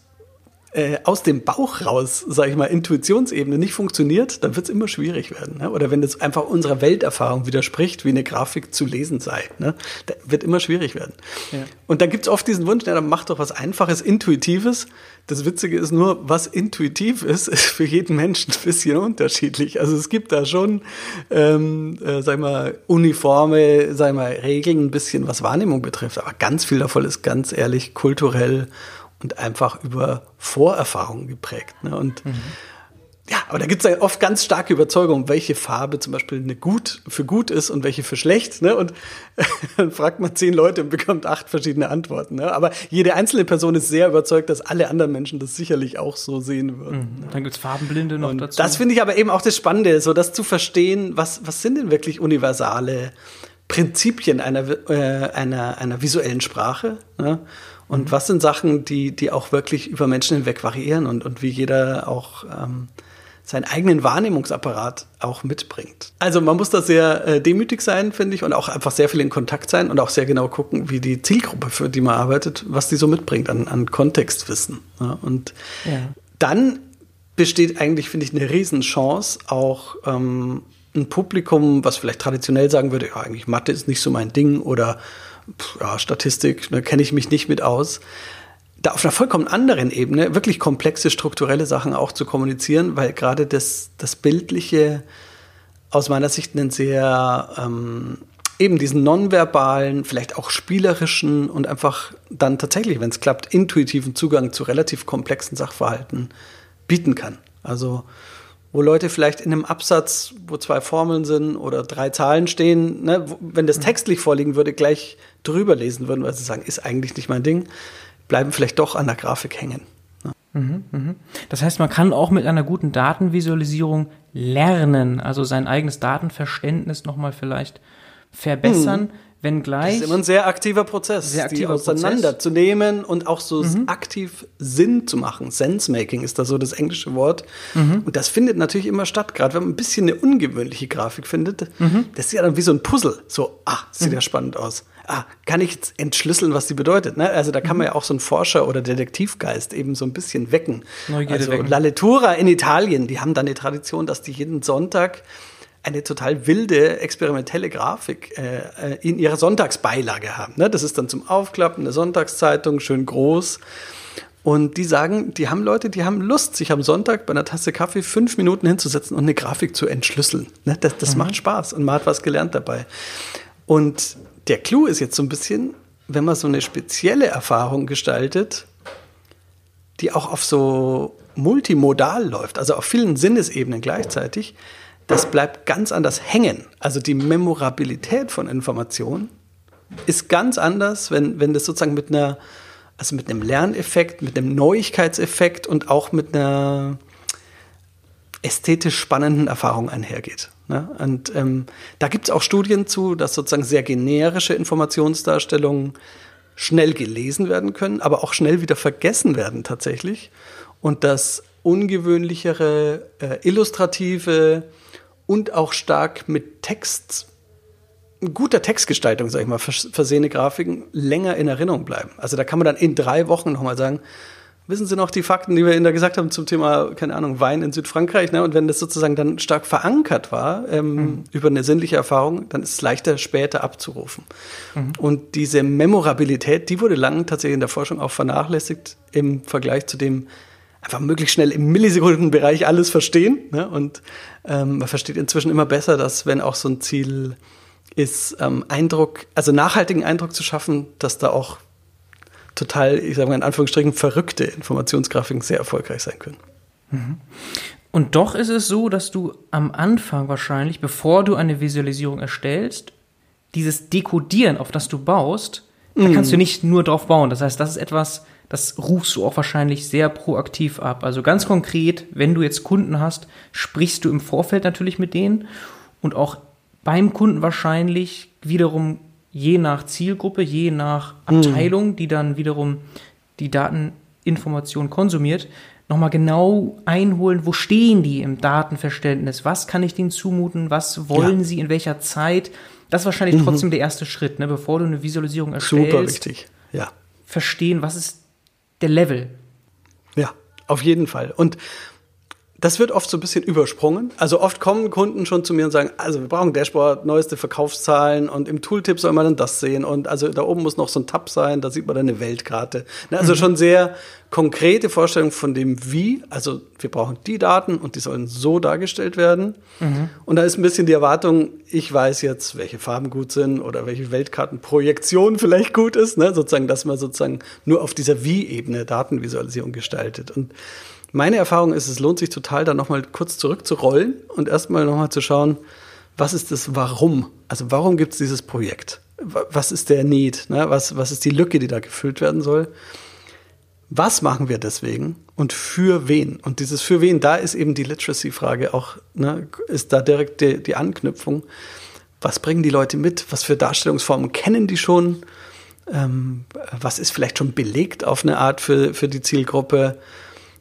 äh, aus dem Bauch raus, sage ich mal, Intuitionsebene nicht funktioniert, dann wird es immer schwierig werden. Ne? Oder wenn das einfach unserer Welterfahrung widerspricht, wie eine Grafik zu lesen sei, ne? da wird immer schwierig werden. Ja. Und dann gibt es oft diesen Wunsch, ja, dann mach doch was Einfaches, Intuitives. Das Witzige ist nur, was intuitiv ist, [LAUGHS] ist für jeden Menschen ein bisschen unterschiedlich. Also es gibt da schon, ähm, äh, sag ich mal, uniforme, sag ich mal, Regeln, ein bisschen was Wahrnehmung betrifft. Aber ganz viel davon ist ganz ehrlich kulturell und einfach über Vorerfahrungen geprägt. Ne? Und ja, aber da gibt es ja oft ganz starke Überzeugungen, welche Farbe zum Beispiel eine gut für gut ist und welche für schlecht. Ne? Und [LAUGHS] dann fragt man zehn Leute und bekommt acht verschiedene Antworten. Ne? Aber jede einzelne Person ist sehr überzeugt, dass alle anderen Menschen das sicherlich auch so sehen würden. Dann gibt's Farbenblinde noch Und dazu. das finde ich aber eben auch das Spannende, so das zu verstehen, was, was sind denn wirklich universale Prinzipien einer, äh, einer, einer visuellen Sprache? Ne? Und mhm. was sind Sachen, die, die auch wirklich über Menschen hinweg variieren und, und wie jeder auch ähm, seinen eigenen Wahrnehmungsapparat auch mitbringt. Also man muss da sehr äh, demütig sein, finde ich, und auch einfach sehr viel in Kontakt sein und auch sehr genau gucken, wie die Zielgruppe, für die man arbeitet, was die so mitbringt an, an Kontextwissen. Ja, und ja. dann besteht eigentlich, finde ich, eine Riesenchance, auch ähm, ein Publikum, was vielleicht traditionell sagen würde, ja, eigentlich Mathe ist nicht so mein Ding oder ja, Statistik, da kenne ich mich nicht mit aus, da auf einer vollkommen anderen Ebene wirklich komplexe strukturelle Sachen auch zu kommunizieren, weil gerade das, das Bildliche aus meiner Sicht einen sehr ähm, eben diesen nonverbalen, vielleicht auch spielerischen und einfach dann tatsächlich, wenn es klappt, intuitiven Zugang zu relativ komplexen Sachverhalten bieten kann. Also wo Leute vielleicht in einem Absatz, wo zwei Formeln sind oder drei Zahlen stehen, ne, wenn das mhm. textlich vorliegen würde, gleich drüber lesen würden, weil sie sagen, ist eigentlich nicht mein Ding, bleiben vielleicht doch an der Grafik hängen. Ne? Mhm, mhm. Das heißt, man kann auch mit einer guten Datenvisualisierung lernen, also sein eigenes Datenverständnis nochmal vielleicht verbessern. Mhm Wenngleich. Das ist immer ein sehr aktiver Prozess, sehr aktiver die auseinanderzunehmen und auch so mhm. aktiv Sinn zu machen. Sense-Making ist da so das englische Wort. Mhm. Und das findet natürlich immer statt, gerade wenn man ein bisschen eine ungewöhnliche Grafik findet. Mhm. Das ist ja dann wie so ein Puzzle. So, ah, sieht ja mhm. spannend aus. Ah, kann ich jetzt entschlüsseln, was die bedeutet? Ne? Also da kann man mhm. ja auch so einen Forscher- oder Detektivgeist eben so ein bisschen wecken. Neugierde also wecken. La Lettura in Italien, die haben da eine Tradition, dass die jeden Sonntag eine total wilde, experimentelle Grafik äh, äh, in ihrer Sonntagsbeilage haben. Ne? Das ist dann zum Aufklappen eine Sonntagszeitung, schön groß. Und die sagen, die haben Leute, die haben Lust, sich am Sonntag bei einer Tasse Kaffee fünf Minuten hinzusetzen und eine Grafik zu entschlüsseln. Ne? Das, das mhm. macht Spaß und man hat was gelernt dabei. Und der Clou ist jetzt so ein bisschen, wenn man so eine spezielle Erfahrung gestaltet, die auch auf so multimodal läuft, also auf vielen Sinnesebenen gleichzeitig, das bleibt ganz anders hängen. Also die Memorabilität von Informationen ist ganz anders, wenn, wenn das sozusagen mit einer, also mit einem Lerneffekt, mit einem Neuigkeitseffekt und auch mit einer ästhetisch spannenden Erfahrung einhergeht. Ne? Und ähm, da gibt es auch Studien zu, dass sozusagen sehr generische Informationsdarstellungen schnell gelesen werden können, aber auch schnell wieder vergessen werden tatsächlich. Und dass ungewöhnlichere, äh, illustrative, und auch stark mit Text, guter Textgestaltung, sag ich mal, versehene Grafiken länger in Erinnerung bleiben. Also da kann man dann in drei Wochen nochmal sagen, wissen Sie noch die Fakten, die wir Ihnen da gesagt haben zum Thema, keine Ahnung, Wein in Südfrankreich, ne? Und wenn das sozusagen dann stark verankert war ähm, mhm. über eine sinnliche Erfahrung, dann ist es leichter später abzurufen. Mhm. Und diese Memorabilität, die wurde lang tatsächlich in der Forschung auch vernachlässigt im Vergleich zu dem, einfach möglichst schnell im Millisekundenbereich alles verstehen. Ne? Und ähm, man versteht inzwischen immer besser, dass wenn auch so ein Ziel ist, ähm, Eindruck, also nachhaltigen Eindruck zu schaffen, dass da auch total, ich sage mal in Anführungsstrichen, verrückte Informationsgrafiken sehr erfolgreich sein können. Mhm. Und doch ist es so, dass du am Anfang wahrscheinlich, bevor du eine Visualisierung erstellst, dieses Dekodieren, auf das du baust, da kannst du mhm. nicht nur drauf bauen. Das heißt, das ist etwas, das rufst du auch wahrscheinlich sehr proaktiv ab. Also ganz konkret, wenn du jetzt Kunden hast, sprichst du im Vorfeld natürlich mit denen und auch beim Kunden wahrscheinlich wiederum je nach Zielgruppe, je nach mhm. Abteilung, die dann wiederum die Dateninformation konsumiert, nochmal genau einholen, wo stehen die im Datenverständnis, was kann ich denen zumuten, was wollen ja. sie in welcher Zeit. Das ist wahrscheinlich mhm. trotzdem der erste Schritt, ne, bevor du eine Visualisierung erstellst. Super wichtig, ja. Verstehen, was ist der Level. Ja, auf jeden Fall. Und das wird oft so ein bisschen übersprungen. Also oft kommen Kunden schon zu mir und sagen, also wir brauchen Dashboard, neueste Verkaufszahlen und im Tooltip soll man dann das sehen und also da oben muss noch so ein Tab sein, da sieht man dann eine Weltkarte. Ne, also mhm. schon sehr konkrete Vorstellung von dem Wie. Also wir brauchen die Daten und die sollen so dargestellt werden. Mhm. Und da ist ein bisschen die Erwartung, ich weiß jetzt, welche Farben gut sind oder welche Weltkartenprojektion vielleicht gut ist, ne? sozusagen, dass man sozusagen nur auf dieser Wie-Ebene Datenvisualisierung gestaltet. Und meine Erfahrung ist, es lohnt sich total, da nochmal kurz zurückzurollen und erstmal nochmal zu schauen, was ist das Warum? Also warum gibt es dieses Projekt? Was ist der Need? Ne? Was, was ist die Lücke, die da gefüllt werden soll? Was machen wir deswegen und für wen? Und dieses für wen, da ist eben die Literacy-Frage auch, ne, ist da direkt die, die Anknüpfung. was bringen die Leute mit, was für Darstellungsformen kennen die schon, ähm, was ist vielleicht schon belegt auf eine Art für, für die Zielgruppe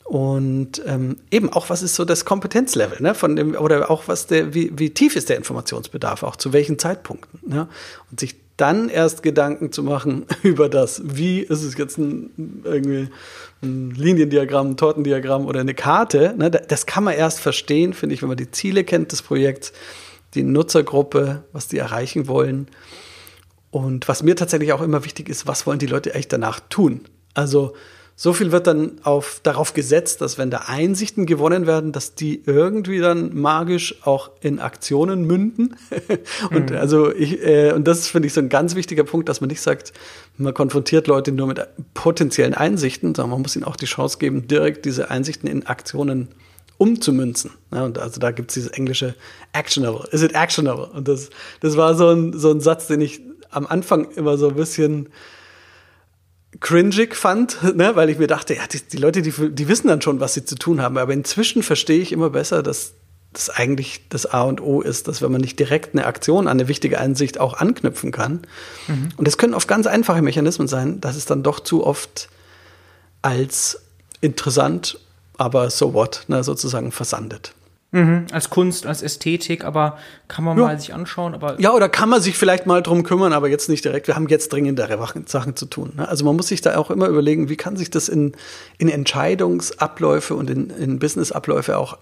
und ähm, eben auch, was ist so das Kompetenzlevel, ne, von dem, oder auch was der, wie, wie tief ist der Informationsbedarf, auch zu welchen Zeitpunkten, ne? Und sich dann erst Gedanken zu machen [LAUGHS] über das, wie ist es jetzt ein, irgendwie ein Liniendiagramm, ein Tortendiagramm oder eine Karte, ne? Das kann man erst verstehen, finde ich, wenn man die Ziele kennt des Projekts, die Nutzergruppe, was die erreichen wollen. Und was mir tatsächlich auch immer wichtig ist, was wollen die Leute eigentlich danach tun? Also, so viel wird dann auf, darauf gesetzt, dass wenn da Einsichten gewonnen werden, dass die irgendwie dann magisch auch in Aktionen münden. [LAUGHS] und mhm. also ich, äh, und das finde ich so ein ganz wichtiger Punkt, dass man nicht sagt, man konfrontiert Leute nur mit potenziellen Einsichten, sondern man muss ihnen auch die Chance geben, direkt diese Einsichten in Aktionen umzumünzen. Ja, und also da gibt es dieses englische actionable. Is it actionable? Und das, das war so ein, so ein Satz, den ich am Anfang immer so ein bisschen cringig fand, [LAUGHS] ne? weil ich mir dachte, ja, die, die Leute, die, die wissen dann schon, was sie zu tun haben. Aber inzwischen verstehe ich immer besser, dass das eigentlich das A und O ist, dass wenn man nicht direkt eine Aktion an eine wichtige Einsicht auch anknüpfen kann. Mhm. Und das können oft ganz einfache Mechanismen sein, dass es dann doch zu oft als interessant, aber so what, ne, sozusagen versandet. Mhm, als Kunst, als Ästhetik, aber kann man ja. mal sich anschauen. Aber ja, oder kann man sich vielleicht mal drum kümmern, aber jetzt nicht direkt. Wir haben jetzt dringendere Sachen zu tun. Ne? Also man muss sich da auch immer überlegen, wie kann sich das in, in Entscheidungsabläufe und in, in Businessabläufe auch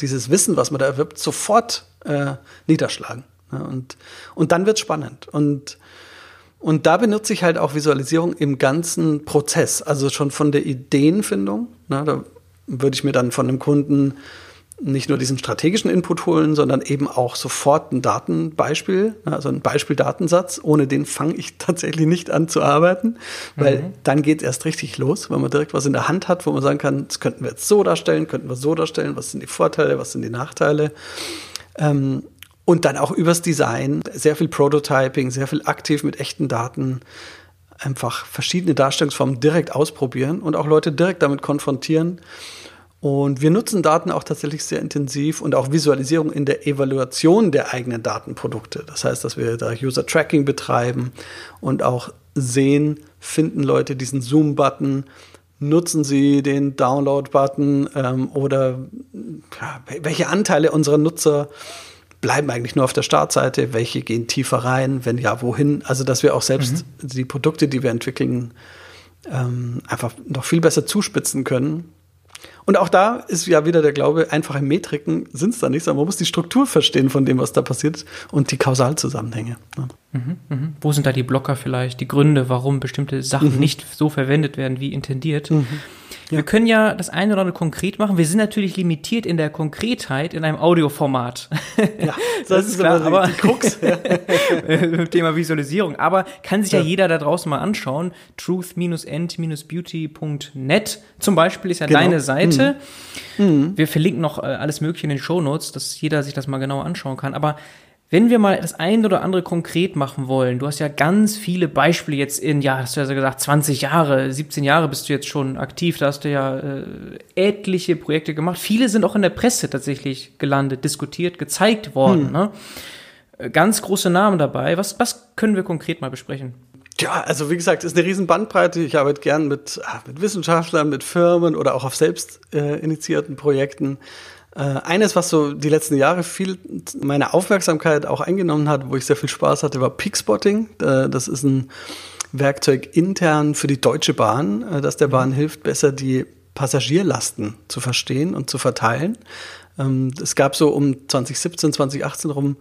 dieses Wissen, was man da erwirbt, sofort äh, niederschlagen. Ne? Und, und dann wird's spannend. Und und da benutze ich halt auch Visualisierung im ganzen Prozess, also schon von der Ideenfindung. Ne, da würde ich mir dann von einem Kunden nicht nur diesen strategischen Input holen, sondern eben auch sofort ein Datenbeispiel, also ein Beispieldatensatz. Ohne den fange ich [LAUGHS] tatsächlich nicht an zu arbeiten, weil mhm. dann geht es erst richtig los, wenn man direkt was in der Hand hat, wo man sagen kann, das könnten wir jetzt so darstellen, könnten wir so darstellen, was sind die Vorteile, was sind die Nachteile. Ähm, und dann auch übers Design, sehr viel Prototyping, sehr viel aktiv mit echten Daten, einfach verschiedene Darstellungsformen direkt ausprobieren und auch Leute direkt damit konfrontieren und wir nutzen Daten auch tatsächlich sehr intensiv und auch Visualisierung in der Evaluation der eigenen Datenprodukte. Das heißt, dass wir da User Tracking betreiben und auch sehen, finden Leute diesen Zoom-Button, nutzen sie den Download-Button ähm, oder ja, welche Anteile unserer Nutzer bleiben eigentlich nur auf der Startseite, welche gehen tiefer rein, wenn ja, wohin. Also, dass wir auch selbst mhm. die Produkte, die wir entwickeln, ähm, einfach noch viel besser zuspitzen können und auch da ist ja wieder der Glaube, einfache Metriken sind es da nicht, sondern man muss die Struktur verstehen von dem, was da passiert und die Kausalzusammenhänge. Ja. Mhm, mh. Wo sind da die Blocker vielleicht, die Gründe, warum bestimmte Sachen mhm. nicht so verwendet werden wie intendiert? Mhm. Ja. Wir können ja das eine oder andere konkret machen. Wir sind natürlich limitiert in der Konkretheit in einem Audioformat. [LAUGHS] Ja, das, das ist klar, aber die Krux. [LAUGHS] [LAUGHS] Thema Visualisierung. Aber kann sich ja. ja, jeder da draußen mal anschauen. truth-end-beauty.net zum Beispiel ist ja genau. deine Seite. Mhm. Mhm. Wir verlinken noch äh, alles Mögliche in den Show Notes, dass jeder sich das mal genau anschauen kann. Aber wenn wir mal das eine oder andere konkret machen wollen, du hast ja ganz viele Beispiele jetzt in, ja, hast du ja gesagt, 20 Jahre, 17 Jahre bist du jetzt schon aktiv, da hast du ja äh, etliche Projekte gemacht. Viele sind auch in der Presse tatsächlich gelandet, diskutiert, gezeigt worden. Hm. Ne? Äh, ganz große Namen dabei. Was, was können wir konkret mal besprechen? Ja, also wie gesagt, ist eine riesen Bandbreite. Ich arbeite gern mit, ah, mit Wissenschaftlern, mit Firmen oder auch auf selbst äh, initiierten Projekten. Äh, eines, was so die letzten Jahre viel meine Aufmerksamkeit auch eingenommen hat, wo ich sehr viel Spaß hatte, war Peakspotting. Äh, das ist ein Werkzeug intern für die Deutsche Bahn, äh, das der Bahn hilft, besser die Passagierlasten zu verstehen und zu verteilen. Ähm, es gab so um 2017, 2018 rum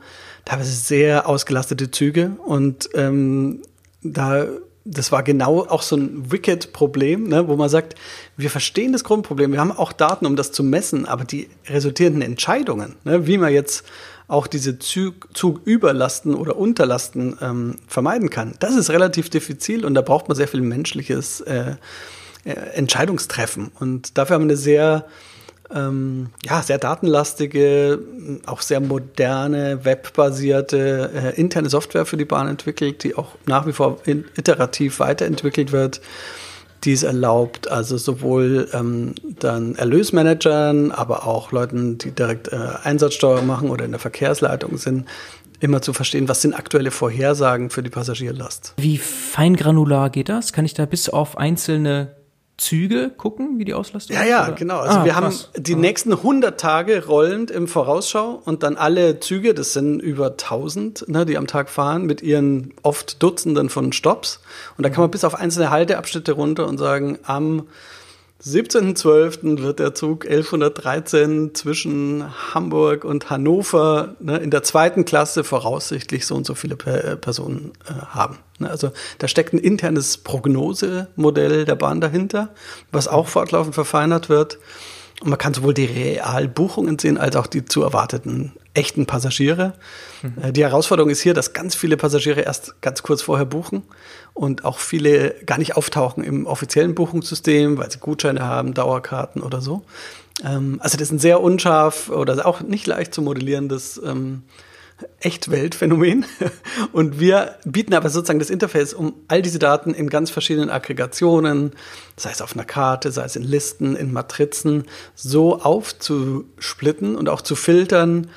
teilweise sehr ausgelastete Züge und ähm, da das war genau auch so ein Wicked-Problem, ne, wo man sagt, wir verstehen das Grundproblem, wir haben auch Daten, um das zu messen, aber die resultierenden Entscheidungen, ne, wie man jetzt auch diese Zug, Zugüberlasten oder Unterlasten ähm, vermeiden kann, das ist relativ diffizil und da braucht man sehr viel menschliches äh, äh, Entscheidungstreffen. Und dafür haben wir eine sehr ähm, ja, sehr datenlastige, auch sehr moderne, webbasierte äh, interne Software für die Bahn entwickelt, die auch nach wie vor iterativ weiterentwickelt wird, die es erlaubt, also sowohl ähm, dann Erlösmanagern, aber auch Leuten, die direkt äh, Einsatzsteuerung machen oder in der Verkehrsleitung sind, immer zu verstehen, was sind aktuelle Vorhersagen für die Passagierlast. Wie feingranular geht das? Kann ich da bis auf einzelne Züge gucken, wie die Auslastung Ja, ist, ja, oder? genau. Also Ah, wir krass. haben die nächsten 100 Tage rollend im Vorausschau und dann alle Züge, das sind über 1000, ne, die am Tag fahren, mit ihren oft Dutzenden von Stops. Und da kann man bis auf einzelne Halteabschnitte runter und sagen, am 17.12. wird der Zug 1113 zwischen Hamburg und Hannover ne, in der zweiten Klasse voraussichtlich so und so viele per äh, Personen äh, haben. Ne, also da steckt ein internes Prognosemodell der Bahn dahinter, was auch fortlaufend verfeinert wird. Und man kann sowohl die Realbuchungen sehen, als auch die zu erwarteten echten Passagiere. Äh, Die Herausforderung ist hier, dass ganz viele Passagiere erst ganz kurz vorher buchen und auch viele gar nicht auftauchen im offiziellen Buchungssystem, weil sie Gutscheine haben, Dauerkarten oder so. Ähm, Also das ist ein sehr unscharf oder auch nicht leicht zu modellierendes ähm, Echtweltphänomen. [LAUGHS] Und wir bieten aber sozusagen das Interface, um all diese Daten in ganz verschiedenen Aggregationen, sei es auf einer Karte, sei es in Listen, in Matrizen, so aufzusplitten und auch zu filtern,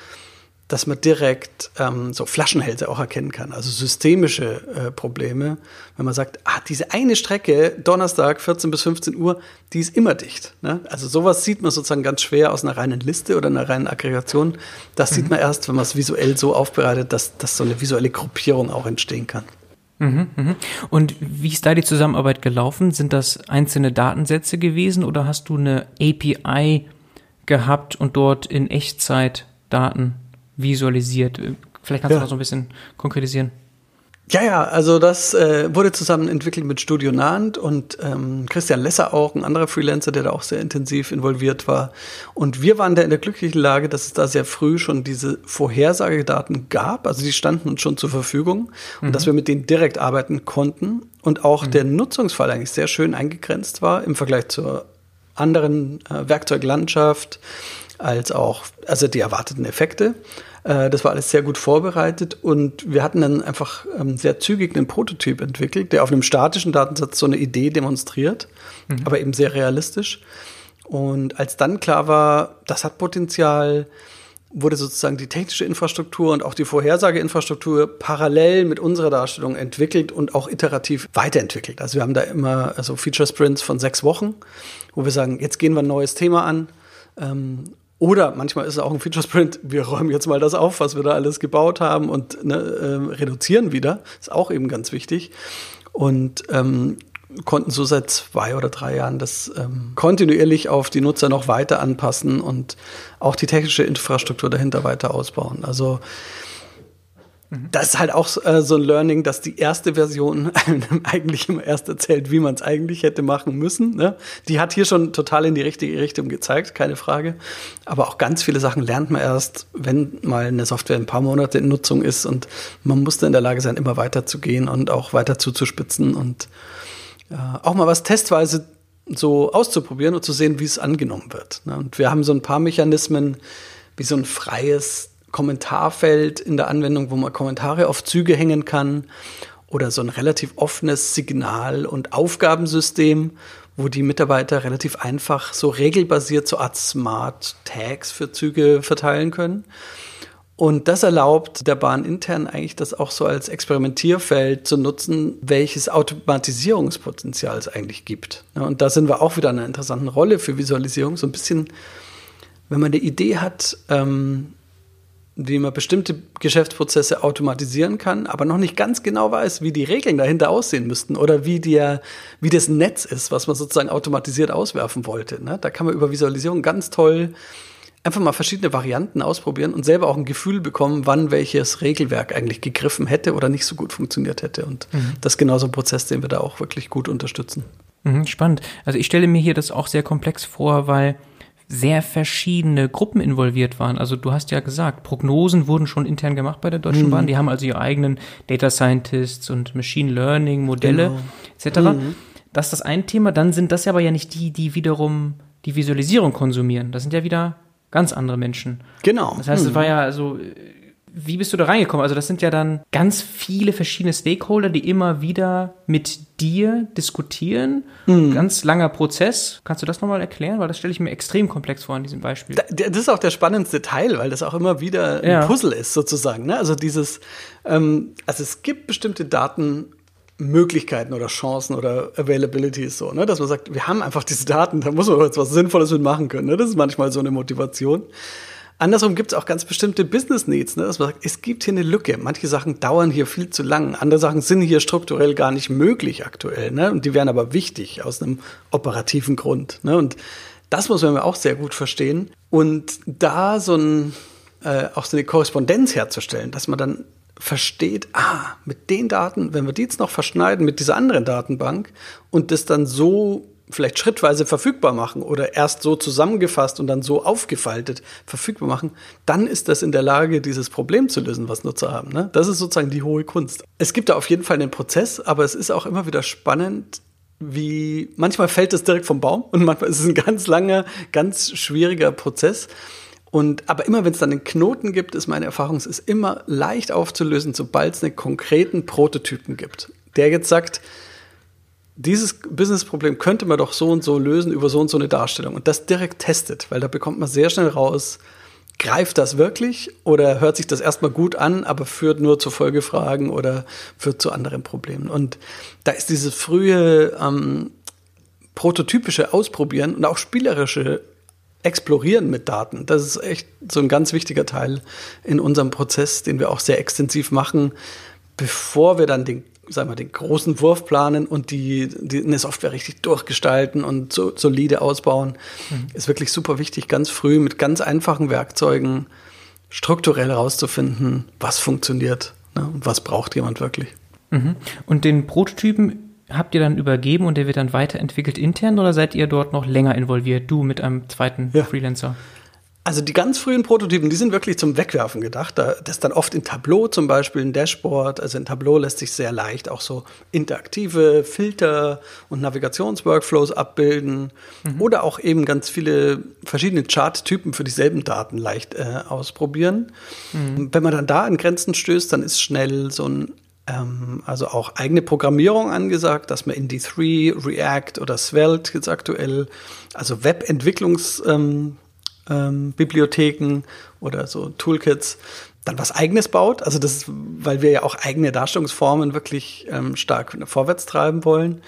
dass man direkt ähm, so Flaschenhälse auch erkennen kann, also systemische äh, Probleme. Wenn man sagt, ah, diese eine Strecke, Donnerstag 14 bis 15 Uhr, die ist immer dicht. Ne? Also sowas sieht man sozusagen ganz schwer aus einer reinen Liste oder einer reinen Aggregation. Das sieht man erst, wenn man es visuell so aufbereitet, dass, dass so eine visuelle Gruppierung auch entstehen kann. Und wie ist da die Zusammenarbeit gelaufen? Sind das einzelne Datensätze gewesen oder hast du eine API gehabt und dort in Echtzeit Daten visualisiert? Vielleicht kannst Ja. du das so ein bisschen konkretisieren. Ja, ja, also das äh, wurde zusammen entwickelt mit Studio Nahend und ähm, Christian Lesser auch, ein anderer Freelancer, der da auch sehr intensiv involviert war. Und wir waren da in der glücklichen Lage, dass es da sehr früh schon diese Vorhersagedaten gab, also die standen uns schon zur Verfügung und dass wir mit denen direkt arbeiten konnten und auch der Nutzungsfall eigentlich sehr schön eingegrenzt war im Vergleich zur anderen äh, Werkzeuglandschaft als auch also die erwarteten Effekte. Äh, das war alles sehr gut vorbereitet und wir hatten dann einfach ähm, sehr zügig einen Prototyp entwickelt, der auf einem statischen Datensatz so eine Idee demonstriert, aber eben sehr realistisch. Und als dann klar war, das hat Potenzial, wurde sozusagen die technische Infrastruktur und auch die Vorhersageinfrastruktur parallel mit unserer Darstellung entwickelt und auch iterativ weiterentwickelt. Also wir haben da immer also Feature Sprints von sechs Wochen, wo wir sagen, jetzt gehen wir ein neues Thema an. Ähm, oder manchmal ist es auch ein Feature Sprint, wir räumen jetzt mal das auf, was wir da alles gebaut haben und ne, ähm, reduzieren wieder. Ist auch eben ganz wichtig. Und ähm, konnten so seit zwei oder drei Jahren das ähm, kontinuierlich auf die Nutzer noch weiter anpassen und auch die technische Infrastruktur dahinter weiter ausbauen. Also das ist halt auch äh, so ein Learning, dass die erste Version [LAUGHS] einem eigentlich immer erst erzählt, wie man es eigentlich hätte machen müssen. Ne? Die hat hier schon total in die richtige Richtung gezeigt, keine Frage. Aber auch ganz viele Sachen lernt man erst, wenn mal eine Software ein paar Monate in Nutzung ist und man musste in der Lage sein, immer weiter zu gehen und auch weiter zuzuspitzen und äh, auch mal was testweise so auszuprobieren und zu sehen, wie es angenommen wird. Ne? Und wir haben so ein paar Mechanismen, wie so ein freies Kommentarfeld in der Anwendung, wo man Kommentare auf Züge hängen kann oder so ein relativ offenes Signal- und Aufgabensystem, wo die Mitarbeiter relativ einfach so regelbasiert so Art Smart Tags für Züge verteilen können. Und das erlaubt der Bahn intern eigentlich das auch so als Experimentierfeld zu nutzen, welches Automatisierungspotenzial es eigentlich gibt. Und da sind wir auch wieder in einer interessanten Rolle für Visualisierung. So ein bisschen, wenn man eine Idee hat, ähm, wie man bestimmte Geschäftsprozesse automatisieren kann, aber noch nicht ganz genau weiß, wie die Regeln dahinter aussehen müssten oder wie, der, wie das Netz ist, was man sozusagen automatisiert auswerfen wollte. Ne? Da kann man über Visualisierung ganz toll einfach mal verschiedene Varianten ausprobieren und selber auch ein Gefühl bekommen, wann welches Regelwerk eigentlich gegriffen hätte oder nicht so gut funktioniert hätte. Und das ist genau so ein Prozess, den wir da auch wirklich gut unterstützen. Mhm, spannend. Also ich stelle mir hier das auch sehr komplex vor, weil sehr verschiedene Gruppen involviert waren. Also du hast ja gesagt, Prognosen wurden schon intern gemacht bei der Deutschen Bahn. Die haben also ihre eigenen Data Scientists und Machine Learning Modelle Genau. etc. Das ist das ein Thema. Dann sind das aber ja nicht die, die wiederum die Visualisierung konsumieren. Das sind ja wieder ganz andere Menschen. Genau. Das heißt, es war ja also, wie bist du da reingekommen? Also das sind ja dann ganz viele verschiedene Stakeholder, die immer wieder mit dir diskutieren. Mhm. Ganz langer Prozess. Kannst du das nochmal erklären? Weil das stelle ich mir extrem komplex vor in diesem Beispiel. Das ist auch der spannendste Teil, weil das auch immer wieder ein ja. Puzzle ist sozusagen. Ne? Also dieses, ähm, also es gibt bestimmte Daten, Möglichkeiten oder Chancen oder Availabilities so, ne? dass man sagt, wir haben einfach diese Daten, da muss man jetzt was Sinnvolles mitmachen können. Ne? Das ist manchmal so eine Motivation. Andersrum gibt es auch ganz bestimmte Business Needs, ne? dass man sagt, es gibt hier eine Lücke. Manche Sachen dauern hier viel zu lang, andere Sachen sind hier strukturell gar nicht möglich aktuell, ne? Und die wären aber wichtig aus einem operativen Grund. Ne? Und das muss man auch sehr gut verstehen. Und da so ein äh, auch so eine Korrespondenz herzustellen, dass man dann versteht, ah, mit den Daten, wenn wir die jetzt noch verschneiden mit dieser anderen Datenbank und das dann so vielleicht schrittweise verfügbar machen oder erst so zusammengefasst und dann so aufgefaltet verfügbar machen, dann ist das in der Lage, dieses Problem zu lösen, was Nutzer haben. Ne? Das ist sozusagen die hohe Kunst. Es gibt da auf jeden Fall einen Prozess, aber es ist auch immer wieder spannend, wie manchmal fällt es direkt vom Baum und manchmal ist es ein ganz langer, ganz schwieriger Prozess. Und, aber immer wenn es dann einen Knoten gibt, ist meine Erfahrung, es ist immer leicht aufzulösen, sobald es einen konkreten Prototypen gibt, der jetzt sagt, dieses Businessproblem könnte man doch so und so lösen über so und so eine Darstellung und das direkt testet, weil da bekommt man sehr schnell raus, greift das wirklich oder hört sich das erstmal gut an, aber führt nur zu Folgefragen oder führt zu anderen Problemen. Und da ist dieses frühe ähm, prototypische Ausprobieren und auch spielerische Explorieren mit Daten. Das ist echt so ein ganz wichtiger Teil in unserem Prozess, den wir auch sehr extensiv machen, bevor wir dann den, sagen wir, den großen Wurf planen und die, die eine Software richtig durchgestalten und so, solide ausbauen. Mhm. Ist wirklich super wichtig, ganz früh mit ganz einfachen Werkzeugen strukturell herauszufinden, was funktioniert ne, und was braucht jemand wirklich. Mhm. Und den Prototypen habt ihr dann übergeben und der wird dann weiterentwickelt intern oder seid ihr dort noch länger involviert, du mit einem zweiten ja. Freelancer? Also die ganz frühen Prototypen, die sind wirklich zum Wegwerfen gedacht. Das ist dann oft in Tableau zum Beispiel, ein Dashboard. Also in Tableau lässt sich sehr leicht auch so interaktive Filter und Navigationsworkflows abbilden. Mhm. Oder auch eben ganz viele verschiedene Charttypen für dieselben Daten leicht äh, ausprobieren. Mhm. Wenn man dann da an Grenzen stößt, dann ist schnell so ein ähm, also auch eigene Programmierung angesagt, dass man in D3, React oder Svelte jetzt aktuell, also Webentwicklungsbibliotheken ähm, ähm, oder so Toolkits, dann was eigenes baut. Also das ist, weil wir ja auch eigene Darstellungsformen wirklich ähm, stark vorwärts treiben wollen.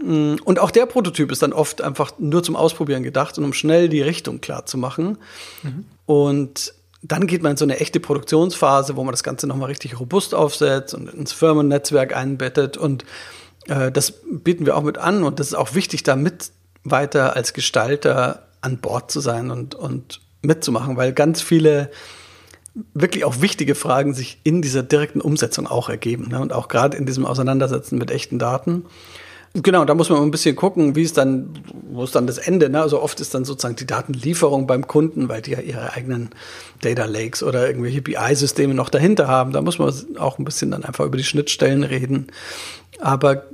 Mm, und auch der Prototyp ist dann oft einfach nur zum Ausprobieren gedacht und um schnell die Richtung klar zu machen. Mhm. Und dann geht man in so eine echte Produktionsphase, wo man das Ganze nochmal richtig robust aufsetzt und ins Firmennetzwerk einbettet. Und äh, das bieten wir auch mit an. Und das ist auch wichtig, damit weiter als Gestalter an Bord zu sein und, und mitzumachen, weil ganz viele wirklich auch wichtige Fragen sich in dieser direkten Umsetzung auch ergeben. Ne? Und auch gerade in diesem Auseinandersetzen mit echten Daten. Genau, da muss man ein bisschen gucken, wie es dann, wo ist dann das Ende, ne? Also oft ist dann sozusagen die Datenlieferung beim Kunden, weil die ja ihre eigenen Data Lakes oder irgendwelche BI-Systeme noch dahinter haben. Da muss man auch ein bisschen dann einfach über die Schnittstellen reden. Aber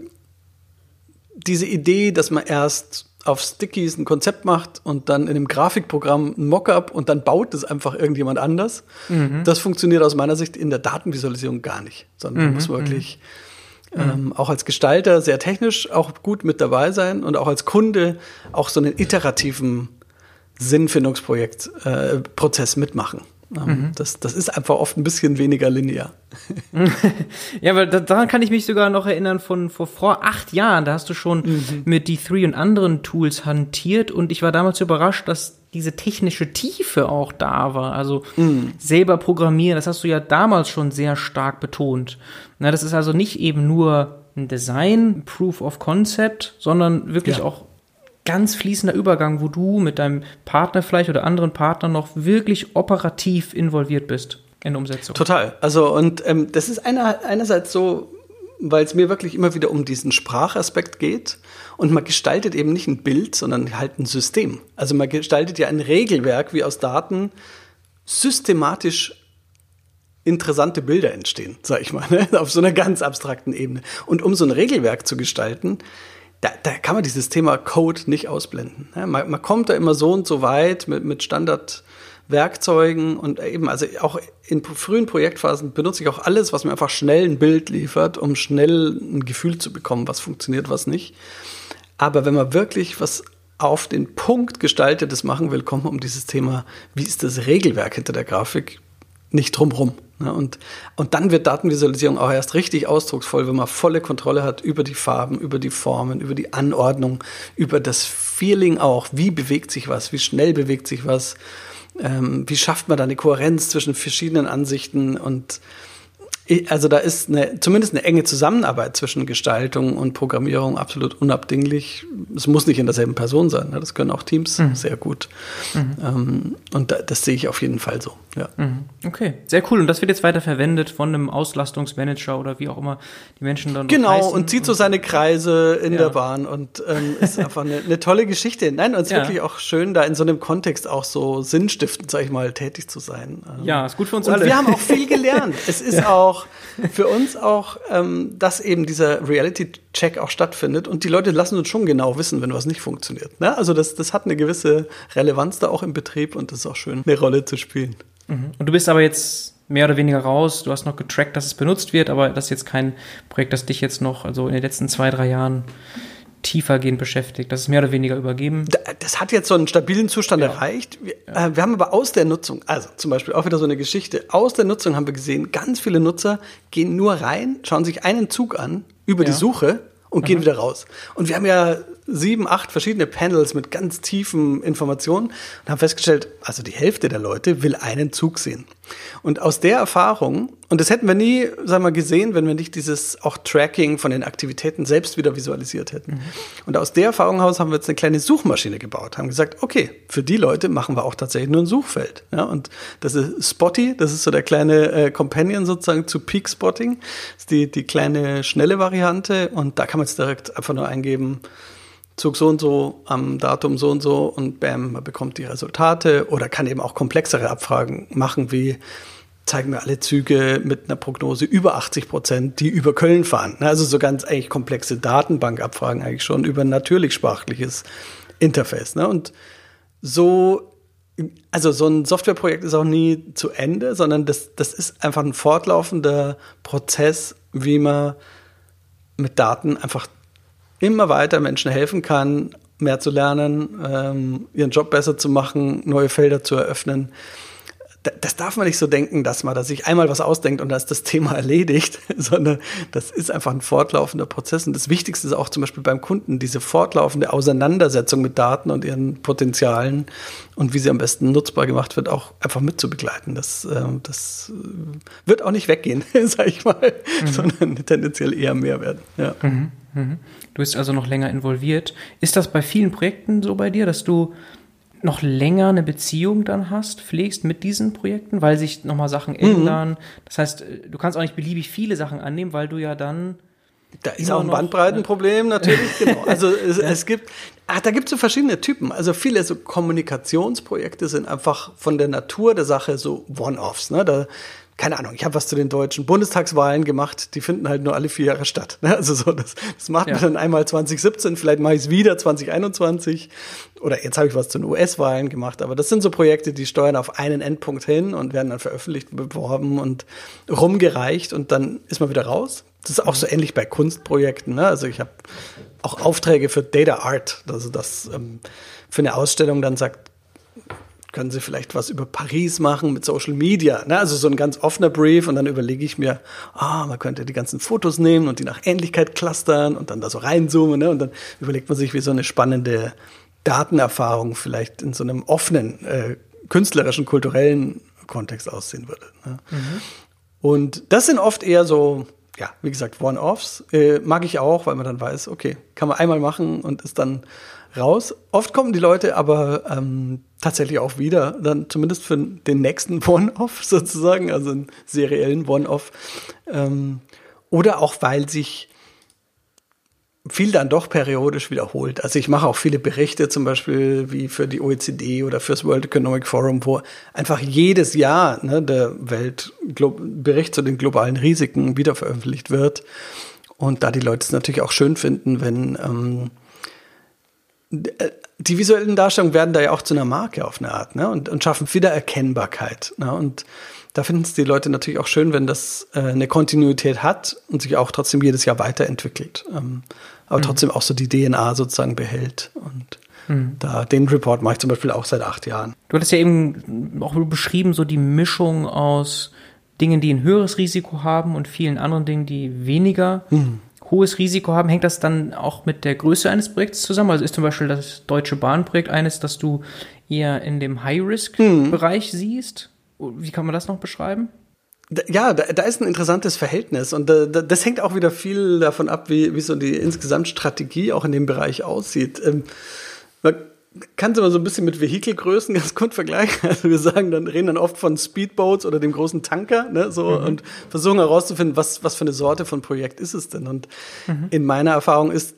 diese Idee, dass man erst auf Stickies ein Konzept macht und dann in einem Grafikprogramm ein Mockup und dann baut es einfach irgendjemand anders, mhm. das funktioniert aus meiner Sicht in der Datenvisualisierung gar nicht, sondern mhm. muss man wirklich mhm ähm, auch als Gestalter sehr technisch auch gut mit dabei sein und auch als Kunde auch so einen iterativen Sinnfindungsprojekt, äh, Prozess mitmachen. Ähm, mhm. Das, das ist einfach oft ein bisschen weniger linear. [LAUGHS] ja, weil daran kann ich mich sogar noch erinnern von vor, vor acht Jahren. Da hast du schon mhm. mit D3 und anderen Tools hantiert und ich war damals überrascht, dass diese technische Tiefe auch da war. Also mhm. selber programmieren, das hast du ja damals schon sehr stark betont. Na, das ist also nicht eben nur ein Design, Proof of Concept, sondern wirklich ja. auch ganz fließender Übergang, wo du mit deinem Partner vielleicht oder anderen Partnern noch wirklich operativ involviert bist in Umsetzung. Total. Also und ähm, das ist einer, einerseits so, weil es mir wirklich immer wieder um diesen Sprachaspekt geht und man gestaltet eben nicht ein Bild, sondern halt ein System. Also man gestaltet ja ein Regelwerk, wie aus Daten systematisch interessante Bilder entstehen, sag ich mal, ne? [LAUGHS] auf so einer ganz abstrakten Ebene. Und um so ein Regelwerk zu gestalten, da, da kann man dieses Thema Code nicht ausblenden. Ne? Man, man kommt da immer so und so weit mit, mit Standard Werkzeugen und eben, also auch in frühen Projektphasen benutze ich auch alles, was mir einfach schnell ein Bild liefert, um schnell ein Gefühl zu bekommen, was funktioniert, was nicht. Aber wenn man wirklich was auf den Punkt gestaltetes machen will, kommt man um dieses Thema, wie ist das Regelwerk hinter der Grafik, nicht drumrum. Ne? Und, und dann wird Datenvisualisierung auch erst richtig ausdrucksvoll, wenn man volle Kontrolle hat über die Farben, über die Formen, über die Anordnung, über das Feeling auch. Wie bewegt sich was? Wie schnell bewegt sich was? Ähm, wie schafft man da eine Kohärenz zwischen verschiedenen Ansichten und also da ist eine, zumindest eine enge Zusammenarbeit zwischen Gestaltung und Programmierung absolut unabdinglich. Es muss nicht in derselben Person sein. Ne? Das können auch Teams mhm. sehr gut. Mhm. Ähm, und da, das sehe ich auf jeden Fall so. Ja. Mhm. Okay, sehr cool. Und das wird jetzt weiter verwendet von einem Auslastungsmanager oder wie auch immer die Menschen dann. Genau, und zieht so seine Kreise in ja. der Bahn und ähm, ist einfach eine, eine, tolle Geschichte. Nein, und es ist ja. wirklich auch schön, da in so einem Kontext auch so sinnstiftend, sag ich mal, tätig zu sein. Ähm, ja, ist gut für uns und alle. Wir haben auch viel gelernt. es [LAUGHS] ist auch für uns auch, ähm, dass eben dieser Reality-Check auch stattfindet und die Leute lassen uns schon genau wissen, wenn was nicht funktioniert. Ne? Also das, das hat eine gewisse Relevanz da auch im Betrieb und das ist auch schön, eine Rolle zu spielen. Mhm. Und du bist aber jetzt mehr oder weniger raus. Du hast noch getrackt, dass es benutzt wird, aber das ist jetzt kein Projekt, das dich jetzt noch, also in den letzten zwei, drei Jahren tiefergehend beschäftigt. Das ist mehr oder weniger übergeben. Das hat jetzt so einen stabilen Zustand ja. erreicht. Wir, ja. äh, wir, haben aber aus der Nutzung, also zum Beispiel auch wieder so eine Geschichte, aus der Nutzung haben wir gesehen, ganz viele Nutzer gehen nur rein, schauen sich einen Zug an über ja. die Suche und Aha. gehen wieder raus. Und wir haben ja sieben, acht verschiedene Panels mit ganz tiefen Informationen und haben festgestellt, also die Hälfte der Leute will einen Zug sehen. Und aus der Erfahrung, und das hätten wir nie, sagen wir, gesehen, wenn wir nicht dieses auch Tracking von den Aktivitäten selbst wieder visualisiert hätten. Mhm. Und aus der Erfahrung heraus haben wir jetzt eine kleine Suchmaschine gebaut, haben gesagt, okay, für die Leute machen wir auch tatsächlich nur ein Suchfeld. Ja, und das ist Spotty, das ist so der kleine äh, Companion sozusagen zu Peak Spotting. Das ist die, die kleine schnelle Variante und da kann man jetzt direkt einfach nur eingeben, Zug so und so am Datum so und so und bam, man bekommt die Resultate oder kann eben auch komplexere Abfragen machen, wie zeigen mir alle Züge mit einer Prognose über 80 Prozent, die über Köln fahren. Also so ganz eigentlich komplexe Datenbankabfragen eigentlich schon über ein natürlich sprachliches Interface. Ne? Und so, also so ein Softwareprojekt ist auch nie zu Ende, sondern das, das ist einfach ein fortlaufender Prozess, wie man mit Daten einfach immer weiter Menschen helfen kann, mehr zu lernen, ähm, ihren Job besser zu machen, neue Felder zu eröffnen. Das darf man nicht so denken, dass man sich einmal was ausdenkt und da ist das Thema [LAUGHS] erledigt, sondern das ist einfach ein fortlaufender Prozess. Und das Wichtigste ist auch zum Beispiel beim Kunden diese fortlaufende Auseinandersetzung mit Daten und ihren Potenzialen und wie sie am besten nutzbar gemacht wird, auch einfach mitzubegleiten. Das, äh, das wird auch nicht weggehen, [LAUGHS] sag ich mal, mhm. sondern tendenziell eher mehr werden. Ja. Mhm. Mhm. Du bist also noch länger involviert. Ist das bei vielen Projekten so bei dir, dass du noch länger eine Beziehung dann hast, pflegst mit diesen Projekten, weil sich nochmal Sachen mhm. ändern? Das heißt, du kannst auch nicht beliebig viele Sachen annehmen, weil du ja dann da ist auch ein Bandbreitenproblem [LAUGHS] natürlich, genau. Also [LAUGHS] es, ja. es gibt, ach, da gibt es so verschiedene Typen. Also viele so Kommunikationsprojekte sind einfach von der Natur der Sache so One-Offs. Ne? Da keine Ahnung, ich habe was zu den deutschen Bundestagswahlen gemacht, die finden halt nur alle vier Jahre statt. Ne? Also so, das, das macht ja. man dann einmal 2017, vielleicht mache ich es wieder 2021 oder jetzt habe ich was zu den US-Wahlen gemacht, aber das sind so Projekte, die steuern auf einen Endpunkt hin und werden dann veröffentlicht, beworben und rumgereicht und dann ist man wieder raus. Das ist auch so ähnlich bei Kunstprojekten. Ne? Also ich habe auch Aufträge für Data Art, also das ähm, für eine Ausstellung dann sagt, können Sie vielleicht was über Paris machen mit Social Media? Ne? Also so ein ganz offener Brief und dann überlege ich mir, ah, man könnte die ganzen Fotos nehmen und die nach Ähnlichkeit clustern und dann da so reinzoomen ne? und dann überlegt man sich, wie so eine spannende Datenerfahrung vielleicht in so einem offenen, äh, künstlerischen, kulturellen Kontext aussehen würde. Ne? Mhm. Und das sind oft eher so, ja, wie gesagt, One-Offs. Äh, mag ich auch, weil man dann weiß, okay, kann man einmal machen und ist dann raus. Oft kommen die Leute aber ähm, tatsächlich auch wieder, dann zumindest für den nächsten [LAUGHS] One-Off sozusagen, also einen seriellen One-Off. Ähm, oder auch, weil sich viel dann doch periodisch wiederholt. Also ich mache auch viele Berichte, zum Beispiel wie für die OECD oder fürs World Economic Forum, wo einfach jedes Jahr ne, der Weltbericht zu den globalen Risiken wieder veröffentlicht wird. Und da die Leute es natürlich auch schön finden, wenn ähm, die visuellen Darstellungen werden da ja auch zu einer Marke auf eine Art, ne? Und, und schaffen Wiedererkennbarkeit. Ne? Und da finden es die Leute natürlich auch schön, wenn das äh, eine Kontinuität hat und sich auch trotzdem jedes Jahr weiterentwickelt. Ähm, aber mhm. trotzdem auch so die DNA sozusagen behält. Und mhm. da den Report mache ich zum Beispiel auch seit acht Jahren. Du hattest ja eben auch beschrieben, so die Mischung aus Dingen, die ein höheres Risiko haben und vielen anderen Dingen, die weniger mhm. Hohes Risiko haben. Hängt das dann auch mit der Größe eines Projekts zusammen? Also ist zum Beispiel das Deutsche Bahnprojekt eines, das du eher in dem High-Risk-Bereich mhm. siehst? Wie kann man das noch beschreiben? Ja, da, da ist ein interessantes Verhältnis und da, da, das hängt auch wieder viel davon ab, wie, wie so die insgesamt Strategie auch in dem Bereich aussieht. Ähm, kann es immer so ein bisschen mit Vehikelgrößen [LAUGHS] ganz gut vergleichen. Also wir sagen dann, reden dann oft von Speedboats oder dem großen Tanker, ne, so mhm. und versuchen herauszufinden, was, was für eine Sorte von Projekt ist es denn. Und mhm. in meiner Erfahrung ist,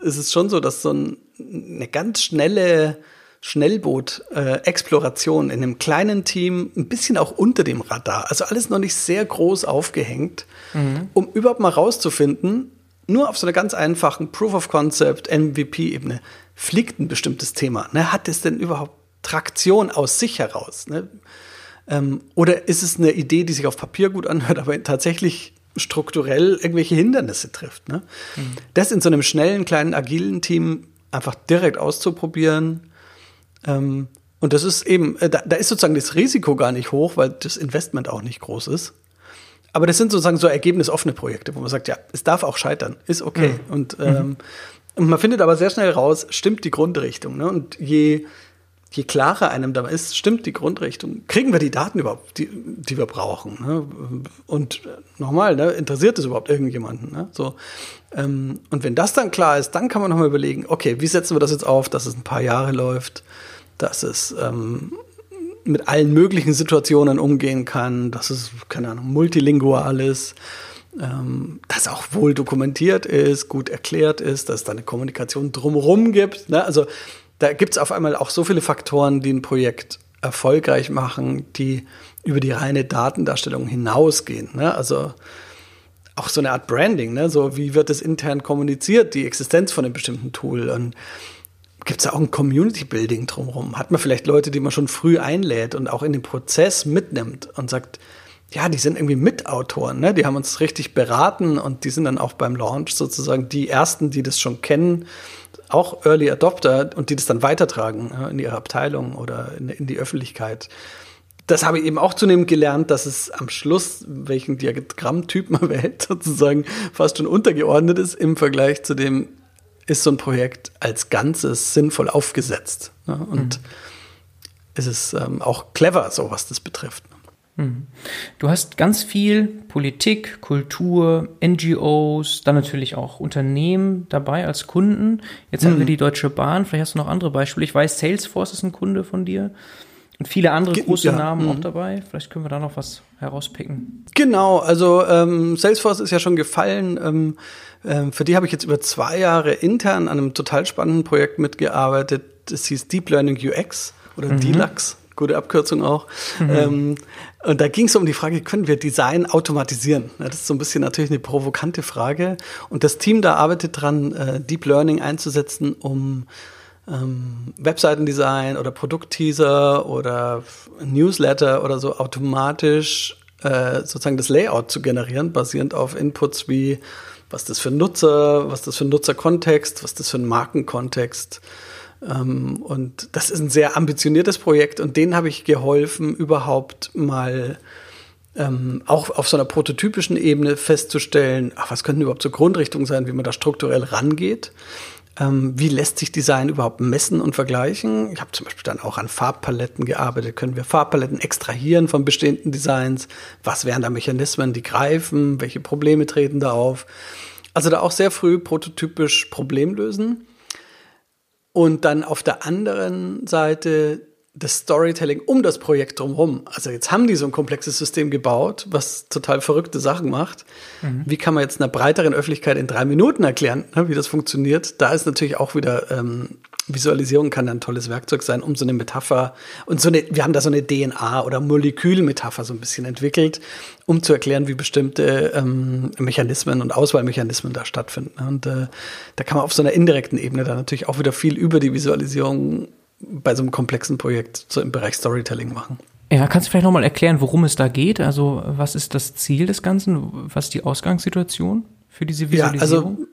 ist es schon so, dass so ein, eine ganz schnelle Schnellboot-Exploration äh, in einem kleinen Team, ein bisschen auch unter dem Radar. Also alles noch nicht sehr groß aufgehängt, mhm. um überhaupt mal rauszufinden, nur auf so einer ganz einfachen Proof of Concept, MVP-Ebene, fliegt ein bestimmtes Thema. Ne? Hat es denn überhaupt Traktion aus sich heraus? Ne? Ähm, oder ist es eine Idee, die sich auf Papier gut anhört, aber tatsächlich strukturell irgendwelche Hindernisse trifft? Ne? Mhm. Das in so einem schnellen, kleinen, agilen Team einfach direkt auszuprobieren, ähm, und das ist eben, äh, da, da ist sozusagen das Risiko gar nicht hoch, weil das Investment auch nicht groß ist. Aber das sind sozusagen so ergebnisoffene Projekte, wo man sagt, ja, es darf auch scheitern, ist okay. Mhm. Und, ähm, und man findet aber sehr schnell raus, stimmt die Grundrichtung. Ne? Und je, je klarer einem da ist, stimmt die Grundrichtung, kriegen wir die Daten überhaupt, die, die wir brauchen. Ne? Und nochmal, ne, interessiert es überhaupt irgendjemanden? Ne? So, ähm, und wenn das dann klar ist, dann kann man nochmal überlegen, okay, wie setzen wir das jetzt auf, dass es ein paar Jahre läuft, dass es ähm, mit allen möglichen Situationen umgehen kann, dass es, keine Ahnung, multilingual ist, ähm, dass auch wohl dokumentiert ist, gut erklärt ist, dass es da eine Kommunikation drumherum gibt. Ne? Also da gibt es auf einmal auch so viele Faktoren, die ein Projekt erfolgreich machen, die über die reine Datendarstellung hinausgehen. Ne? Also auch so eine Art Branding, ne? so wie wird es intern kommuniziert, die Existenz von einem bestimmten Tool und gibt es da auch ein Community Building drumherum? Hat man vielleicht Leute, die man schon früh einlädt und auch in den Prozess mitnimmt und sagt, ja, die sind irgendwie Mitautoren, ne? Die haben uns richtig beraten und die sind dann auch beim Launch sozusagen die ersten, die das schon kennen, auch Early Adopter und die das dann weitertragen ja, in ihre Abteilung oder in, in die Öffentlichkeit das habe ich eben auch zunehmend gelernt, dass es am Schluss, welchen Diagrammtyp man [LAUGHS] wählt, sozusagen fast schon untergeordnet ist im Vergleich zu dem, ist so ein Projekt als Ganzes sinnvoll aufgesetzt. Ne? Und mhm. es ist ähm, auch clever, so was das betrifft. Ne? Mhm. Du hast ganz viel Politik, Kultur, NGOs, dann natürlich auch Unternehmen dabei als Kunden. Jetzt haben wir mhm. die Deutsche Bahn, vielleicht hast du noch andere Beispiele. Ich weiß, Salesforce ist ein Kunde von dir. Und viele andere Ge große ja. Namen mhm. auch dabei. Vielleicht können wir da noch was herauspicken. Genau, also ähm, Salesforce ist ja schon gefallen. Ähm, ähm, für die habe ich jetzt über zwei Jahre intern an einem total spannenden Projekt mitgearbeitet. Das hieß Deep Learning UX oder mhm. DLUX, gute Abkürzung auch. Mhm. Ähm, und da ging es um die Frage, können wir Design automatisieren? Das ist so ein bisschen natürlich eine provokante Frage. Und das Team da arbeitet dran, äh, Deep Learning einzusetzen, um ähm, Webseitendesign oder Produktteaser oder Newsletter oder so automatisch äh, sozusagen das Layout zu generieren, basierend auf Inputs wie was das für ein Nutzer, was das für ein Nutzerkontext, was das für ein Markenkontext. Ähm, und das ist ein sehr ambitioniertes Projekt und denen habe ich geholfen, überhaupt mal ähm, auch auf so einer prototypischen Ebene festzustellen, ach, was könnten überhaupt so Grundrichtungen sein, wie man da strukturell rangeht. Ähm, wie lässt sich Design überhaupt messen und vergleichen? Ich habe zum Beispiel dann auch an Farbpaletten gearbeitet. Können wir Farbpaletten extrahieren von bestehenden Designs? Was wären da Mechanismen, die greifen? Welche Probleme treten da auf? Also da auch sehr früh prototypisch Problem lösen. Und dann auf der anderen Seite das Storytelling um das Projekt drumherum. Also jetzt haben die so ein komplexes System gebaut, was total verrückte Sachen macht. Mhm. Wie kann man jetzt einer breiteren Öffentlichkeit in drei Minuten erklären, ne, wie das funktioniert? Da ist natürlich auch wieder ähm, Visualisierung kann ein tolles Werkzeug sein, um so eine Metapher und so eine, wir haben da so eine DNA oder Molekülmetapher so ein bisschen entwickelt, um zu erklären, wie bestimmte ähm, Mechanismen und Auswahlmechanismen da stattfinden. Und äh, da kann man auf so einer indirekten Ebene dann natürlich auch wieder viel über die Visualisierung bei so einem komplexen Projekt so im Bereich Storytelling machen. Ja, kannst du vielleicht nochmal erklären, worum es da geht? Also, was ist das Ziel des Ganzen? Was ist die Ausgangssituation für diese Visualisierung? Ja, also.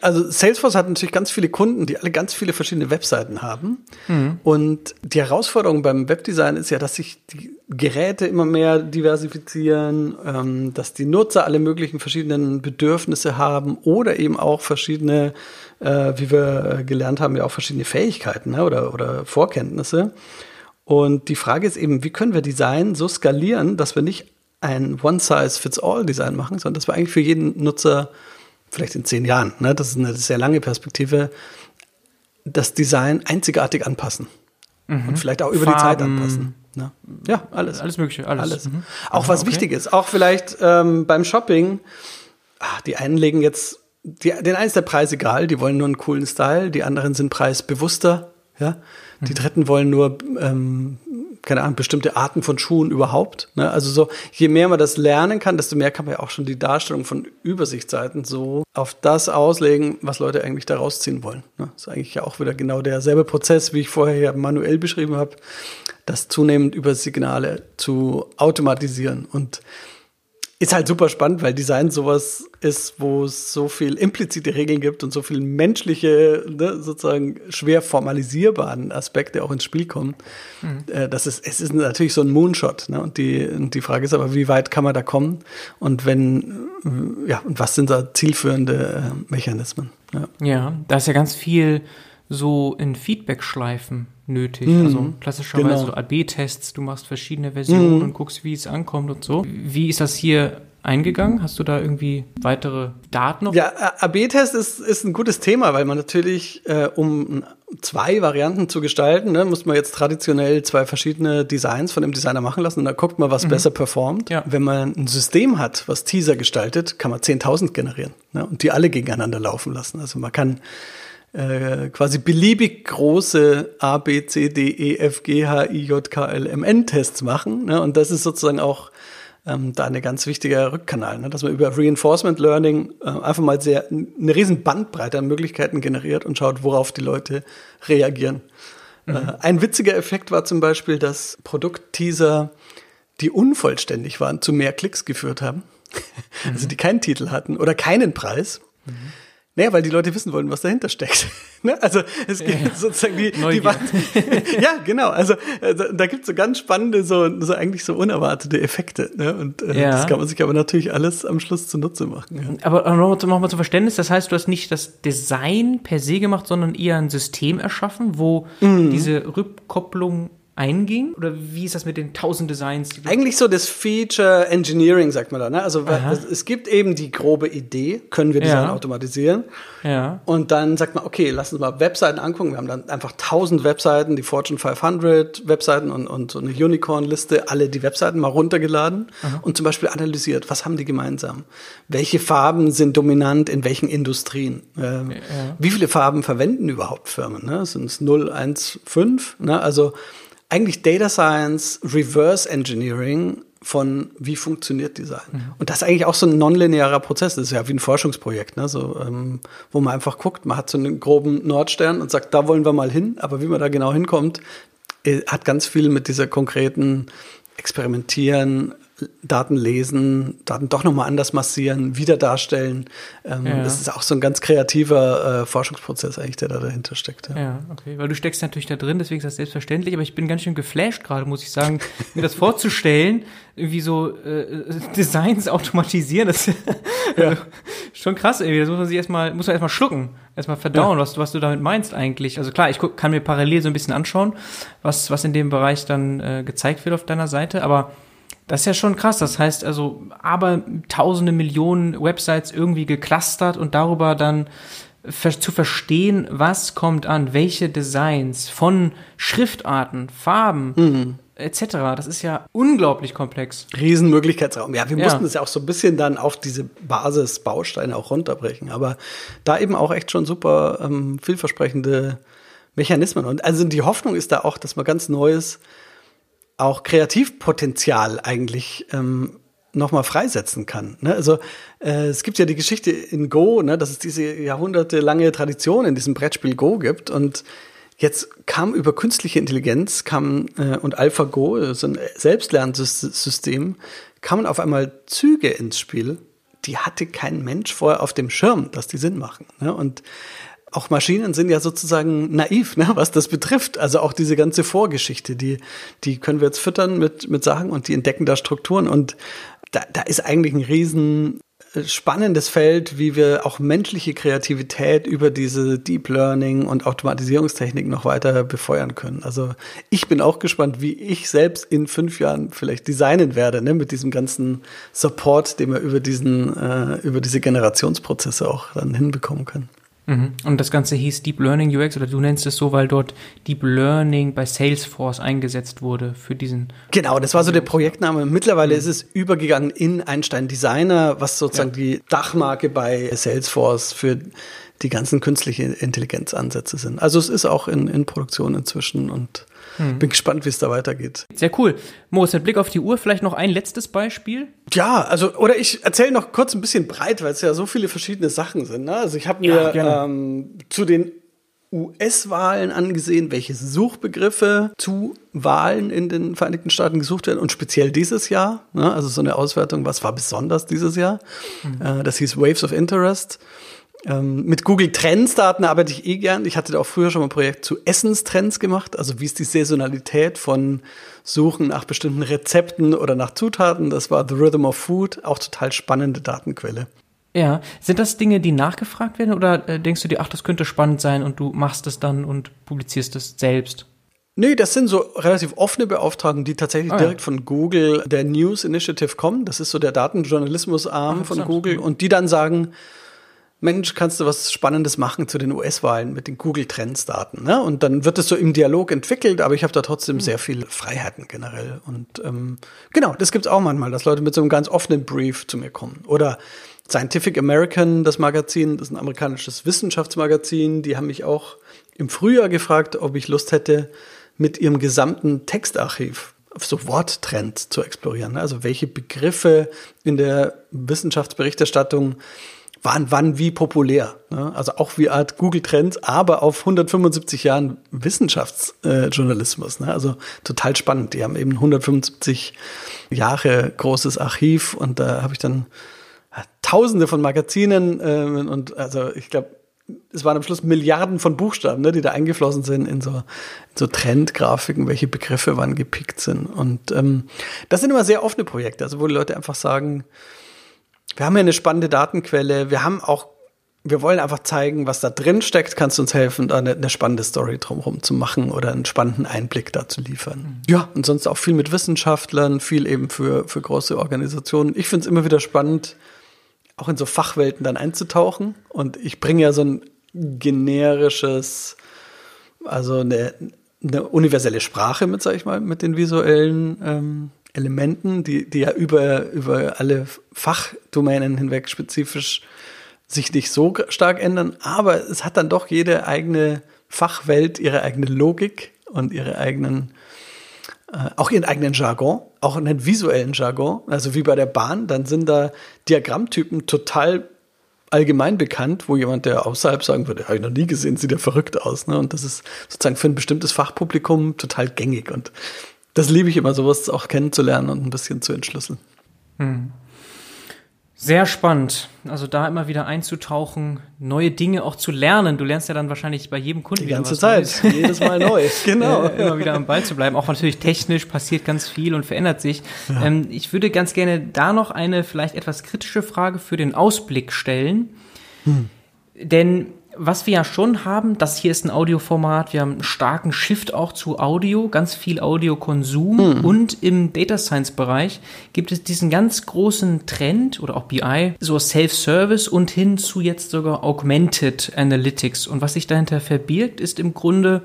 Also Salesforce hat natürlich ganz viele Kunden, die alle ganz viele verschiedene Webseiten haben. Mhm. Und die Herausforderung beim Webdesign ist ja, dass sich die Geräte immer mehr diversifizieren, ähm, dass die Nutzer alle möglichen verschiedenen Bedürfnisse haben oder eben auch verschiedene, äh, wie wir gelernt haben, ja auch verschiedene Fähigkeiten ne, oder, oder Vorkenntnisse. Und die Frage ist eben, wie können wir Design so skalieren, dass wir nicht ein One-Size-Fits-All-Design machen, sondern dass wir eigentlich für jeden Nutzer vielleicht in zehn Jahren, ne, das ist eine sehr lange Perspektive, das Design einzigartig anpassen. Mhm. Und vielleicht auch über Farben. die Zeit anpassen. Ne? Ja, alles. Alles Mögliche, alles. alles. Mhm. Auch Aha, was okay. wichtig ist, auch vielleicht ähm, beim Shopping, ach, die einen legen jetzt, die, den einen ist der Preis egal, die wollen nur einen coolen Style, die anderen sind preisbewusster, ja. Die mhm. Dritten wollen nur ähm, keine Ahnung, bestimmte Arten von Schuhen überhaupt. Ne? Also so, je mehr man das lernen kann, desto mehr kann man ja auch schon die Darstellung von Übersichtsseiten so auf das auslegen, was Leute eigentlich da rausziehen wollen. Ne? Das ist eigentlich ja auch wieder genau derselbe Prozess, wie ich vorher ja manuell beschrieben habe, das zunehmend über Signale zu automatisieren und ist halt super spannend, weil Design sowas ist, wo es so viel implizite Regeln gibt und so viel menschliche, ne, sozusagen schwer formalisierbaren Aspekte auch ins Spiel kommen. Mhm. Äh, das ist, es ist natürlich so ein Moonshot. Ne? Und, die, und die Frage ist aber, wie weit kann man da kommen? Und wenn, äh, ja, und was sind da zielführende äh, Mechanismen? Ja. ja, da ist ja ganz viel so in Feedback-Schleifen nötig. Mhm. Also klassischerweise genau. so AB-Tests, du machst verschiedene Versionen mhm. und guckst, wie es ankommt und so. Wie ist das hier eingegangen? Hast du da irgendwie weitere Daten noch? Ja, AB-Test ist, ist ein gutes Thema, weil man natürlich, äh, um zwei Varianten zu gestalten, ne, muss man jetzt traditionell zwei verschiedene Designs von dem Designer machen lassen und dann guckt man, was mhm. besser performt. Ja. Wenn man ein System hat, was Teaser gestaltet, kann man 10.000 generieren ne, und die alle gegeneinander laufen lassen. Also man kann äh, quasi beliebig große A, B, C, D, E, F, G, H, I, J, K, L, M, N Tests machen. Ne? Und das ist sozusagen auch ähm, da eine ganz wichtiger Rückkanal, ne? dass man über Reinforcement Learning äh, einfach mal sehr eine riesen Bandbreite an Möglichkeiten generiert und schaut, worauf die Leute reagieren. Mhm. Äh, ein witziger Effekt war zum Beispiel, dass Produktteaser, die unvollständig waren, zu mehr Klicks geführt haben. [LAUGHS] Mhm. Also die keinen Titel hatten oder keinen Preis. Mhm. Naja, weil die Leute wissen wollen, was dahinter steckt. [LAUGHS] Ne? also es gibt ja, sozusagen die, die [LAUGHS] Ja, genau. Also äh, da gibt es so ganz spannende, so, so eigentlich so unerwartete Effekte. Ne? Und äh, ja. das kann man sich aber natürlich alles am Schluss zunutze machen. Ja. Aber nochmal noch mal zum Verständnis, das heißt, du hast nicht das Design per se gemacht, sondern eher ein System erschaffen, wo mhm. diese Rückkopplung einging? Oder wie ist das mit den tausend Designs? Eigentlich so das Feature Engineering, sagt man da. Ne? Also es, es, gibt eben die grobe Idee, können wir Design ja. automatisieren. Ja. Und dann sagt man, okay, lass uns mal Webseiten angucken. Wir haben dann einfach tausend Webseiten, die Fortune 500 Webseiten und, und so eine Unicorn-Liste, alle die Webseiten mal runtergeladen Aha. und zum Beispiel analysiert, was haben die gemeinsam? Welche Farben sind dominant in welchen Industrien? Ähm, ja. Wie viele Farben verwenden überhaupt Firmen? Ne? Sind es 0, 1, 5? Ne? Also eigentlich Data Science, Reverse Engineering von wie funktioniert Design. Mhm. Und das ist eigentlich auch so ein nonlinearer Prozess. Das ist ja wie ein Forschungsprojekt, ne? so, ähm, wo man einfach guckt, man hat so einen groben Nordstern und sagt, da wollen wir mal hin, aber wie man da genau hinkommt, äh, hat ganz viel mit dieser konkreten Experimentieren, Daten lesen, Daten doch nochmal anders massieren, wieder darstellen. Ähm, ja. Das ist auch so ein ganz kreativer äh, Forschungsprozess eigentlich, der da dahinter steckt. Ja. ja. okay, weil du steckst natürlich da drin, deswegen ist das selbstverständlich, aber ich bin ganz schön geflasht gerade, muss ich sagen, mir das vorzustellen, irgendwie so äh, Designs automatisieren, das ist [LAUGHS] ja. also, schon krass irgendwie, das muss man sich erstmal, muss man erstmal schlucken, erstmal verdauen, was, was du damit meinst eigentlich. Also klar, ich guck, kann mir parallel so ein bisschen anschauen, was, was in dem Bereich dann äh, gezeigt wird auf deiner Seite, aber das ist ja schon krass. Das heißt also, aber tausende Millionen Websites irgendwie geclustert und darüber dann zu verstehen, was kommt an, welche Designs von Schriftarten, Farben, mhm. etc. Das ist ja unglaublich komplex. Riesenmöglichkeitsraum. Ja, wir ja. mussten es ja auch so ein bisschen dann auf diese Basisbausteine auch runterbrechen. Aber da eben auch echt schon super ähm, vielversprechende Mechanismen. Und also die Hoffnung ist da auch, dass man ganz neues, auch Kreativpotenzial eigentlich ähm, nochmal freisetzen kann. Ne? Also äh, es gibt ja die Geschichte in Go, ne, dass es diese jahrhundertelange Tradition in diesem Brettspiel Go gibt und Jetzt kam über künstliche Intelligenz kam, äh, und AlphaGo, so ein Selbstlernsystem, kamen auf einmal Züge ins Spiel, die hatte kein Mensch vorher auf dem Schirm, dass die Sinn machen. Ne? Und auch Maschinen sind ja sozusagen naiv, ne, was das betrifft. Also auch diese ganze Vorgeschichte, die, die können wir jetzt füttern mit, mit Sachen und die entdecken da Strukturen. Und da, da ist eigentlich ein riesen spannendes Feld, wie wir auch menschliche Kreativität über diese Deep Learning und Automatisierungstechnik noch weiter befeuern können. Also ich bin auch gespannt, wie ich selbst in fünf Jahren vielleicht designen werde, ne, mit diesem ganzen Support, den wir über diesen, äh, über diese Generationsprozesse auch dann hinbekommen können. Mhm. Und das Ganze hieß Deep Learning UX oder du nennst es so, weil dort Deep Learning bei Salesforce eingesetzt wurde für diesen. Genau, das war so der Projektname. Mittlerweile mhm. ist es übergegangen in Einstein Designer, was sozusagen ja. die Dachmarke bei Salesforce für die ganzen künstliche Intelligenzansätze sind. Also es ist auch in, in Produktion inzwischen und hm. Bin gespannt, wie es da weitergeht. Sehr cool. Moritz, mit Blick auf die Uhr vielleicht noch ein letztes Beispiel? Ja, also, oder ich erzähle noch kurz ein bisschen breit, weil es ja so viele verschiedene Sachen sind. Ne? Also ich habe mir ja, ähm, zu den US-Wahlen angesehen, welche Suchbegriffe zu Wahlen in den Vereinigten Staaten gesucht werden und speziell dieses Jahr. Ne? Also so eine Auswertung, was war besonders dieses Jahr. Mhm. Äh, das hieß Waves of Interest. Ähm, mit Google Trends Daten arbeite ich eh gern. Ich hatte da auch früher schon mal ein Projekt zu Essenstrends gemacht. Also wie ist die Saisonalität von Suchen nach bestimmten Rezepten oder nach Zutaten. Das war The Rhythm of Food. Auch total spannende Datenquelle. Ja, sind das Dinge, die nachgefragt werden oder äh, denkst du dir, ach, das könnte spannend sein und du machst es dann und publizierst es selbst? Nee, das sind so relativ offene Beauftragungen, die tatsächlich direkt ja. von Google, der News Initiative kommen. Das ist so der Datenjournalismusarm von Google und die dann sagen, Mensch, kannst du was Spannendes machen zu den US-Wahlen mit den Google-Trends-Daten. Ne? Und dann wird es so im Dialog entwickelt, aber ich habe da trotzdem sehr viele Freiheiten generell. Und ähm, genau, das gibt's auch manchmal, dass Leute mit so einem ganz offenen Brief zu mir kommen. Oder Scientific American, das Magazin, das ist ein amerikanisches Wissenschaftsmagazin, die haben mich auch im Frühjahr gefragt, ob ich Lust hätte, mit ihrem gesamten Textarchiv so Worttrends zu explorieren. Ne? Also welche Begriffe in der Wissenschaftsberichterstattung waren wann wie populär. Ne? Also auch wie Art Google Trends, aber auf 175 Jahren Wissenschaftsjournalismus. Äh, ne? Also total spannend. Die haben eben 175 Jahre großes Archiv und da habe ich dann ja, Tausende von Magazinen äh, und also ich glaube es waren am Schluss Milliarden von Buchstaben, ne, die da eingeflossen sind in so, in so Trendgrafiken, welche Begriffe wann gepickt sind. Und ähm, das sind immer sehr offene Projekte, also wo die Leute einfach sagen, wir haben ja eine spannende Datenquelle. Wir haben auch, wir wollen einfach zeigen, was da drin steckt. Kannst du uns helfen, da eine, eine spannende Story drumherum zu machen oder einen spannenden Einblick da zu liefern? Mhm. Ja, und sonst auch viel mit Wissenschaftlern, viel eben für, für große Organisationen. Ich finde es immer wieder spannend, auch in so Fachwelten dann einzutauchen. Und ich bringe ja so ein generisches, also eine, eine universelle Sprache mit, sag ich mal, mit den visuellen ähm, Elementen, die, die ja über, über alle Fachdomänen hinweg spezifisch sich nicht so stark ändern, aber es hat dann doch jede eigene Fachwelt ihre eigene Logik und ihre eigenen, äh, auch ihren eigenen Jargon, auch einen visuellen Jargon, also wie bei der Bahn, dann sind da Diagrammtypen total allgemein bekannt, wo jemand, der außerhalb sagen würde, habe ich noch nie gesehen, sieht ja verrückt aus. Ne? Und das ist sozusagen für ein bestimmtes Fachpublikum total gängig. Und das liebe ich immer, sowas auch kennenzulernen und ein bisschen zu entschlüsseln. Hm. Sehr spannend. Also da immer wieder einzutauchen, neue Dinge auch zu lernen. Du lernst ja dann wahrscheinlich bei jedem Kunden Die ganze Zeit, Neues. jedes Mal neu. [LAUGHS] genau. Äh, immer wieder am Ball zu bleiben. Auch natürlich technisch passiert ganz viel und verändert sich. Ja. Ähm, ich würde ganz gerne da noch eine vielleicht etwas kritische Frage für den Ausblick stellen. Hm. Denn was wir ja schon haben, das hier ist ein Audioformat, wir haben einen starken Shift auch zu Audio, ganz viel Audiokonsum mhm. und im Data Science Bereich gibt es diesen ganz großen Trend oder auch BI, so Self-Service und hin zu jetzt sogar Augmented Analytics. Und was sich dahinter verbirgt, ist im Grunde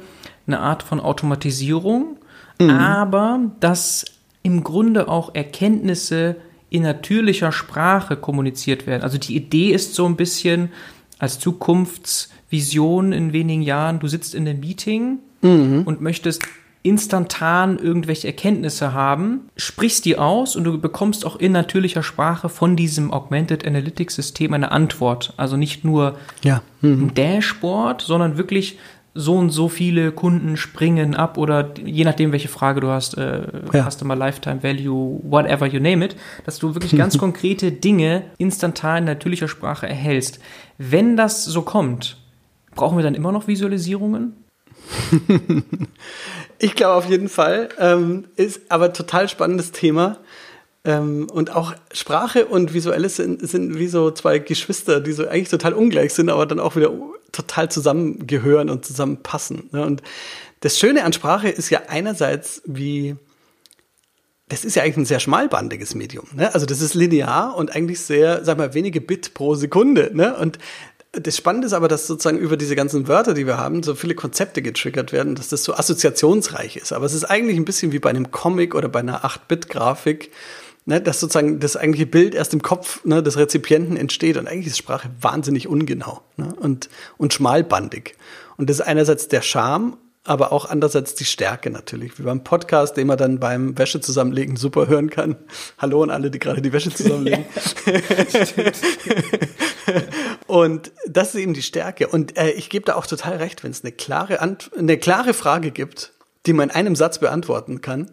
eine Art von Automatisierung, mhm. aber dass im Grunde auch Erkenntnisse in natürlicher Sprache kommuniziert werden. Also die Idee ist so ein bisschen, als Zukunfts Vision in wenigen Jahren, du sitzt in einem Meeting mhm. und möchtest instantan irgendwelche Erkenntnisse haben, sprichst die aus und du bekommst auch in natürlicher Sprache von diesem Augmented Analytics System eine Antwort. Also nicht nur ja. mhm. ein Dashboard, sondern wirklich so und so viele Kunden springen ab oder je nachdem, welche Frage du hast, äh, ja. Customer Lifetime Value, whatever you name it, dass du wirklich ganz [LAUGHS] konkrete Dinge instantan in natürlicher Sprache erhältst. Wenn das so kommt, brauchen wir dann immer noch Visualisierungen? [LAUGHS] ich glaube auf jeden Fall. Ähm, ist aber total spannendes Thema. Ähm, und auch Sprache und Visuelles sind, sind wie so zwei Geschwister, die so eigentlich total ungleich sind, aber dann auch wieder total zusammengehören und zusammenpassen. Ne? Und das Schöne an Sprache ist ja einerseits, wie das ist ja eigentlich ein sehr schmalbandiges Medium. Ne? Also das ist linear und eigentlich sehr, sag mal, wenige Bit pro Sekunde. Ne? Und das Spannende ist aber, dass sozusagen über diese ganzen Wörter, die wir haben, so viele Konzepte getriggert werden, dass das so assoziationsreich ist. Aber es ist eigentlich ein bisschen wie bei einem Comic oder bei einer 8-Bit-Grafik, ne, dass sozusagen das eigentliche Bild erst im Kopf ne, des Rezipienten entsteht. Und eigentlich ist Sprache wahnsinnig ungenau ne, und, und schmalbandig. Und das ist einerseits der Charme, aber auch andererseits die Stärke natürlich. Wie beim Podcast, den man dann beim Wäsche zusammenlegen super hören kann. Hallo an alle, die gerade die Wäsche zusammenlegen. [LAUGHS] [LAUGHS] und das ist eben die Stärke. Und äh, ich gebe da auch total recht, wenn es eine klare, Ant eine klare Frage gibt, die man in einem Satz beantworten kann,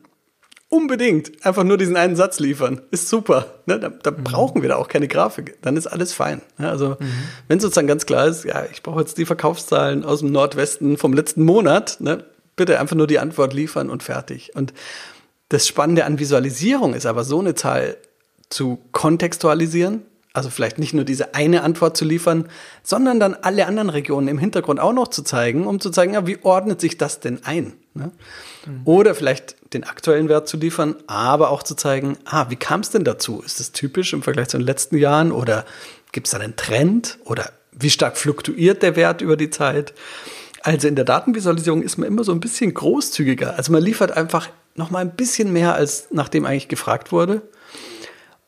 Unbedingt. Einfach nur diesen einen Satz liefern. Ist super. Ne? Da, da mhm. brauchen wir da auch keine Grafik. Dann ist alles fein. Ne? Also, mhm. wenn sozusagen ganz klar ist, ja, ich brauche jetzt die Verkaufszahlen aus dem Nordwesten vom letzten Monat, ne? bitte einfach nur die Antwort liefern und fertig. Und das Spannende an Visualisierung ist aber, so eine Zahl zu kontextualisieren, also vielleicht nicht nur diese eine Antwort zu liefern, sondern dann alle anderen Regionen im Hintergrund auch noch zu zeigen, um zu zeigen, ja, wie ordnet sich das denn ein? Ne? Mhm. Oder vielleicht den aktuellen Wert zu liefern, aber auch zu zeigen, ah, wie kam es denn dazu? Ist das typisch im Vergleich zu den letzten Jahren oder gibt es da einen Trend oder wie stark fluktuiert der Wert über die Zeit? Also in der Datenvisualisierung ist man immer so ein bisschen großzügiger. Also man liefert einfach noch mal ein bisschen mehr als nachdem eigentlich gefragt wurde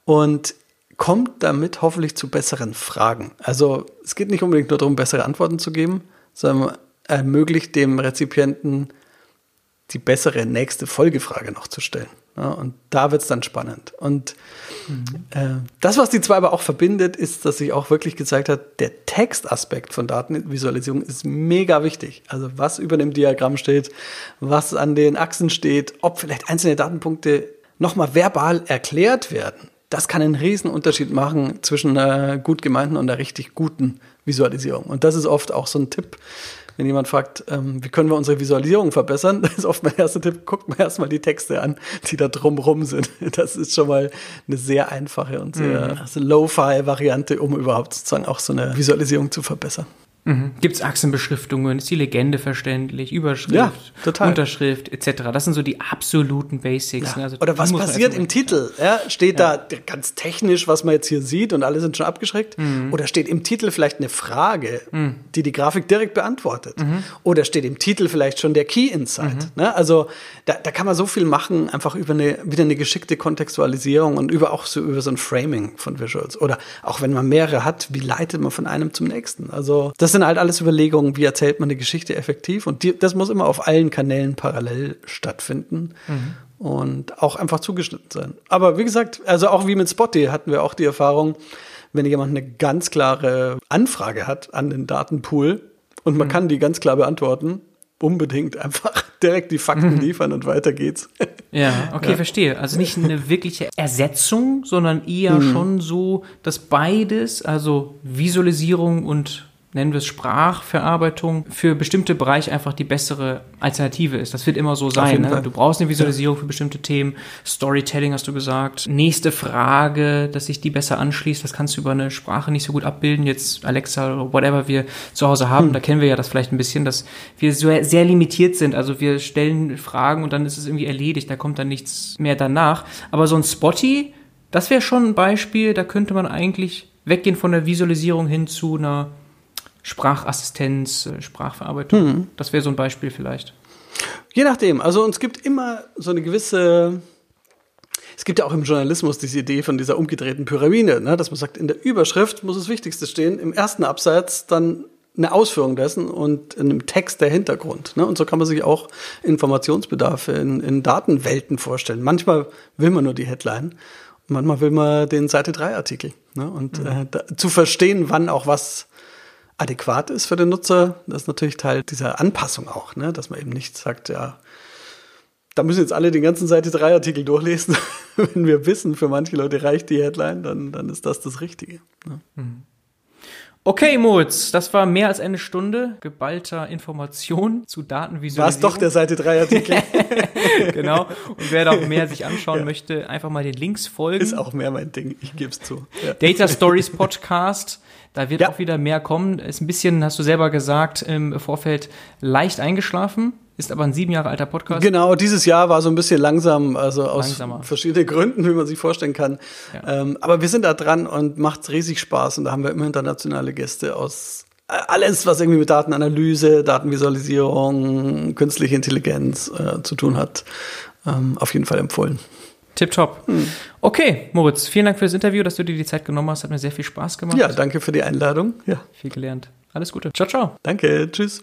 und kommt damit hoffentlich zu besseren Fragen. Also es geht nicht unbedingt nur darum, bessere Antworten zu geben, sondern ermöglicht dem Rezipienten die bessere nächste Folgefrage noch zu stellen. Ja, und da wird es dann spannend. Und mhm. äh, das, was die zwei aber auch verbindet, ist, dass sich auch wirklich gezeigt hat, der Textaspekt von Datenvisualisierung ist mega wichtig. Also was über dem Diagramm steht, was an den Achsen steht, ob vielleicht einzelne Datenpunkte nochmal verbal erklärt werden. Das kann einen riesen Unterschied machen zwischen einer gut gemeinten und einer richtig guten Visualisierung. Und das ist oft auch so ein Tipp, wenn jemand fragt, ähm, wie können wir unsere Visualisierung verbessern, [LAUGHS] das ist oft mein erster Tipp, guckt mal erstmal die Texte an, die da drumrum sind. [LAUGHS] Das ist schon mal eine sehr einfache und sehr mhm. Lo-Fi-Variante, um überhaupt sozusagen auch so eine Visualisierung zu verbessern. Mhm. Gibt es Achsenbeschriftungen? Ist die Legende verständlich? Überschrift, ja, Unterschrift etc. Das sind so die absoluten Basics. Ja. Also Oder was passiert im Titel? Ja, steht da ganz technisch, was man jetzt hier sieht und alle sind schon abgeschreckt? Mhm. Oder steht im Titel vielleicht eine Frage, mhm. die die Grafik direkt beantwortet? Mhm. Oder steht im Titel vielleicht schon der Key Insight? Mhm. Ne? Also da, da kann man so viel machen, einfach über eine wieder eine geschickte Kontextualisierung und über auch so über so ein Framing von Visuals. Oder auch wenn man mehrere hat, wie leitet man von einem zum nächsten? Also das sind sind halt alles Überlegungen, wie erzählt man eine Geschichte effektiv und die, das muss immer auf allen Kanälen parallel stattfinden. Mhm. Und auch einfach zugeschnitten sein. Aber wie gesagt, also auch wie mit Spotty hatten wir auch die Erfahrung, wenn jemand eine ganz klare Anfrage hat an den Datenpool und man mhm. kann die ganz klar beantworten, unbedingt einfach [LAUGHS] direkt die Fakten mhm. liefern und weiter geht's. Ja, [LAUGHS] okay, ja. verstehe. Also nicht eine wirkliche Ersetzung, sondern eher mhm. schon so, dass beides, also Visualisierung und nennen wir es Sprachverarbeitung, für bestimmte Bereiche einfach die bessere Alternative ist. Das wird immer so sein. Ne? Du brauchst eine Visualisierung ja. für bestimmte Themen. Storytelling hast du gesagt. Nächste Frage, dass sich die besser anschließt, das kannst du über eine Sprache nicht so gut abbilden. Jetzt Alexa oder whatever wir zu Hause haben, hm. da kennen wir ja das vielleicht ein bisschen, dass wir sehr, sehr limitiert sind. Also wir stellen Fragen und dann ist es irgendwie erledigt, da kommt dann nichts mehr danach. Aber so ein Spotty, das wäre schon ein Beispiel, da könnte man eigentlich weggehen von der Visualisierung hin zu einer Sprachassistenz, äh, Sprachverarbeitung. Hm. Das wäre so ein Beispiel vielleicht. Je nachdem. Also es gibt immer so eine gewisse. Es gibt ja auch im Journalismus diese Idee von dieser umgedrehten Pyramide, ne? dass man sagt, in der Überschrift muss das Wichtigste stehen, im ersten Absatz dann eine Ausführung dessen und einem Text der Hintergrund. Ne? Und so kann man sich auch Informationsbedarfe in, in Datenwelten vorstellen. Manchmal will man nur die Headline, manchmal will man den Seite 3 Artikel. Ne? Und mhm. äh, da, zu verstehen, wann auch was adäquat ist für den Nutzer, das ist natürlich Teil dieser Anpassung auch, ne? dass man eben nicht sagt, ja, da müssen jetzt alle den ganzen Seite 3 Artikel durchlesen. [LAUGHS] Wenn wir wissen, für manche Leute reicht die Headline, dann, dann ist das das Richtige. Ne? Mhm. Okay, Moritz, das war mehr als eine Stunde geballter Information zu Datenvisualisierung. War es doch der Seite 3 Artikel. [LAUGHS] genau. Und wer da auch mehr sich anschauen ja. möchte, einfach mal den Links folgen. Ist auch mehr mein Ding, ich gebe es zu. Ja. Data Stories Podcast. Da wird ja. auch wieder mehr kommen. Ist ein bisschen, hast du selber gesagt, im Vorfeld leicht eingeschlafen ist aber ein sieben Jahre alter Podcast. Genau, dieses Jahr war so ein bisschen langsam, also aus Langsamer. verschiedenen Gründen, wie man sich vorstellen kann. Ja. Ähm, aber wir sind da dran und macht riesig Spaß und da haben wir immer internationale Gäste aus äh, alles, was irgendwie mit Datenanalyse, Datenvisualisierung, künstliche Intelligenz äh, zu tun hat, ähm, auf jeden Fall empfohlen. Tipptopp. Hm. Okay, Moritz, vielen Dank für das Interview, dass du dir die Zeit genommen hast. Hat mir sehr viel Spaß gemacht. Ja, danke für die Einladung. Ja. Viel gelernt. Alles Gute. Ciao, ciao. Danke. Tschüss.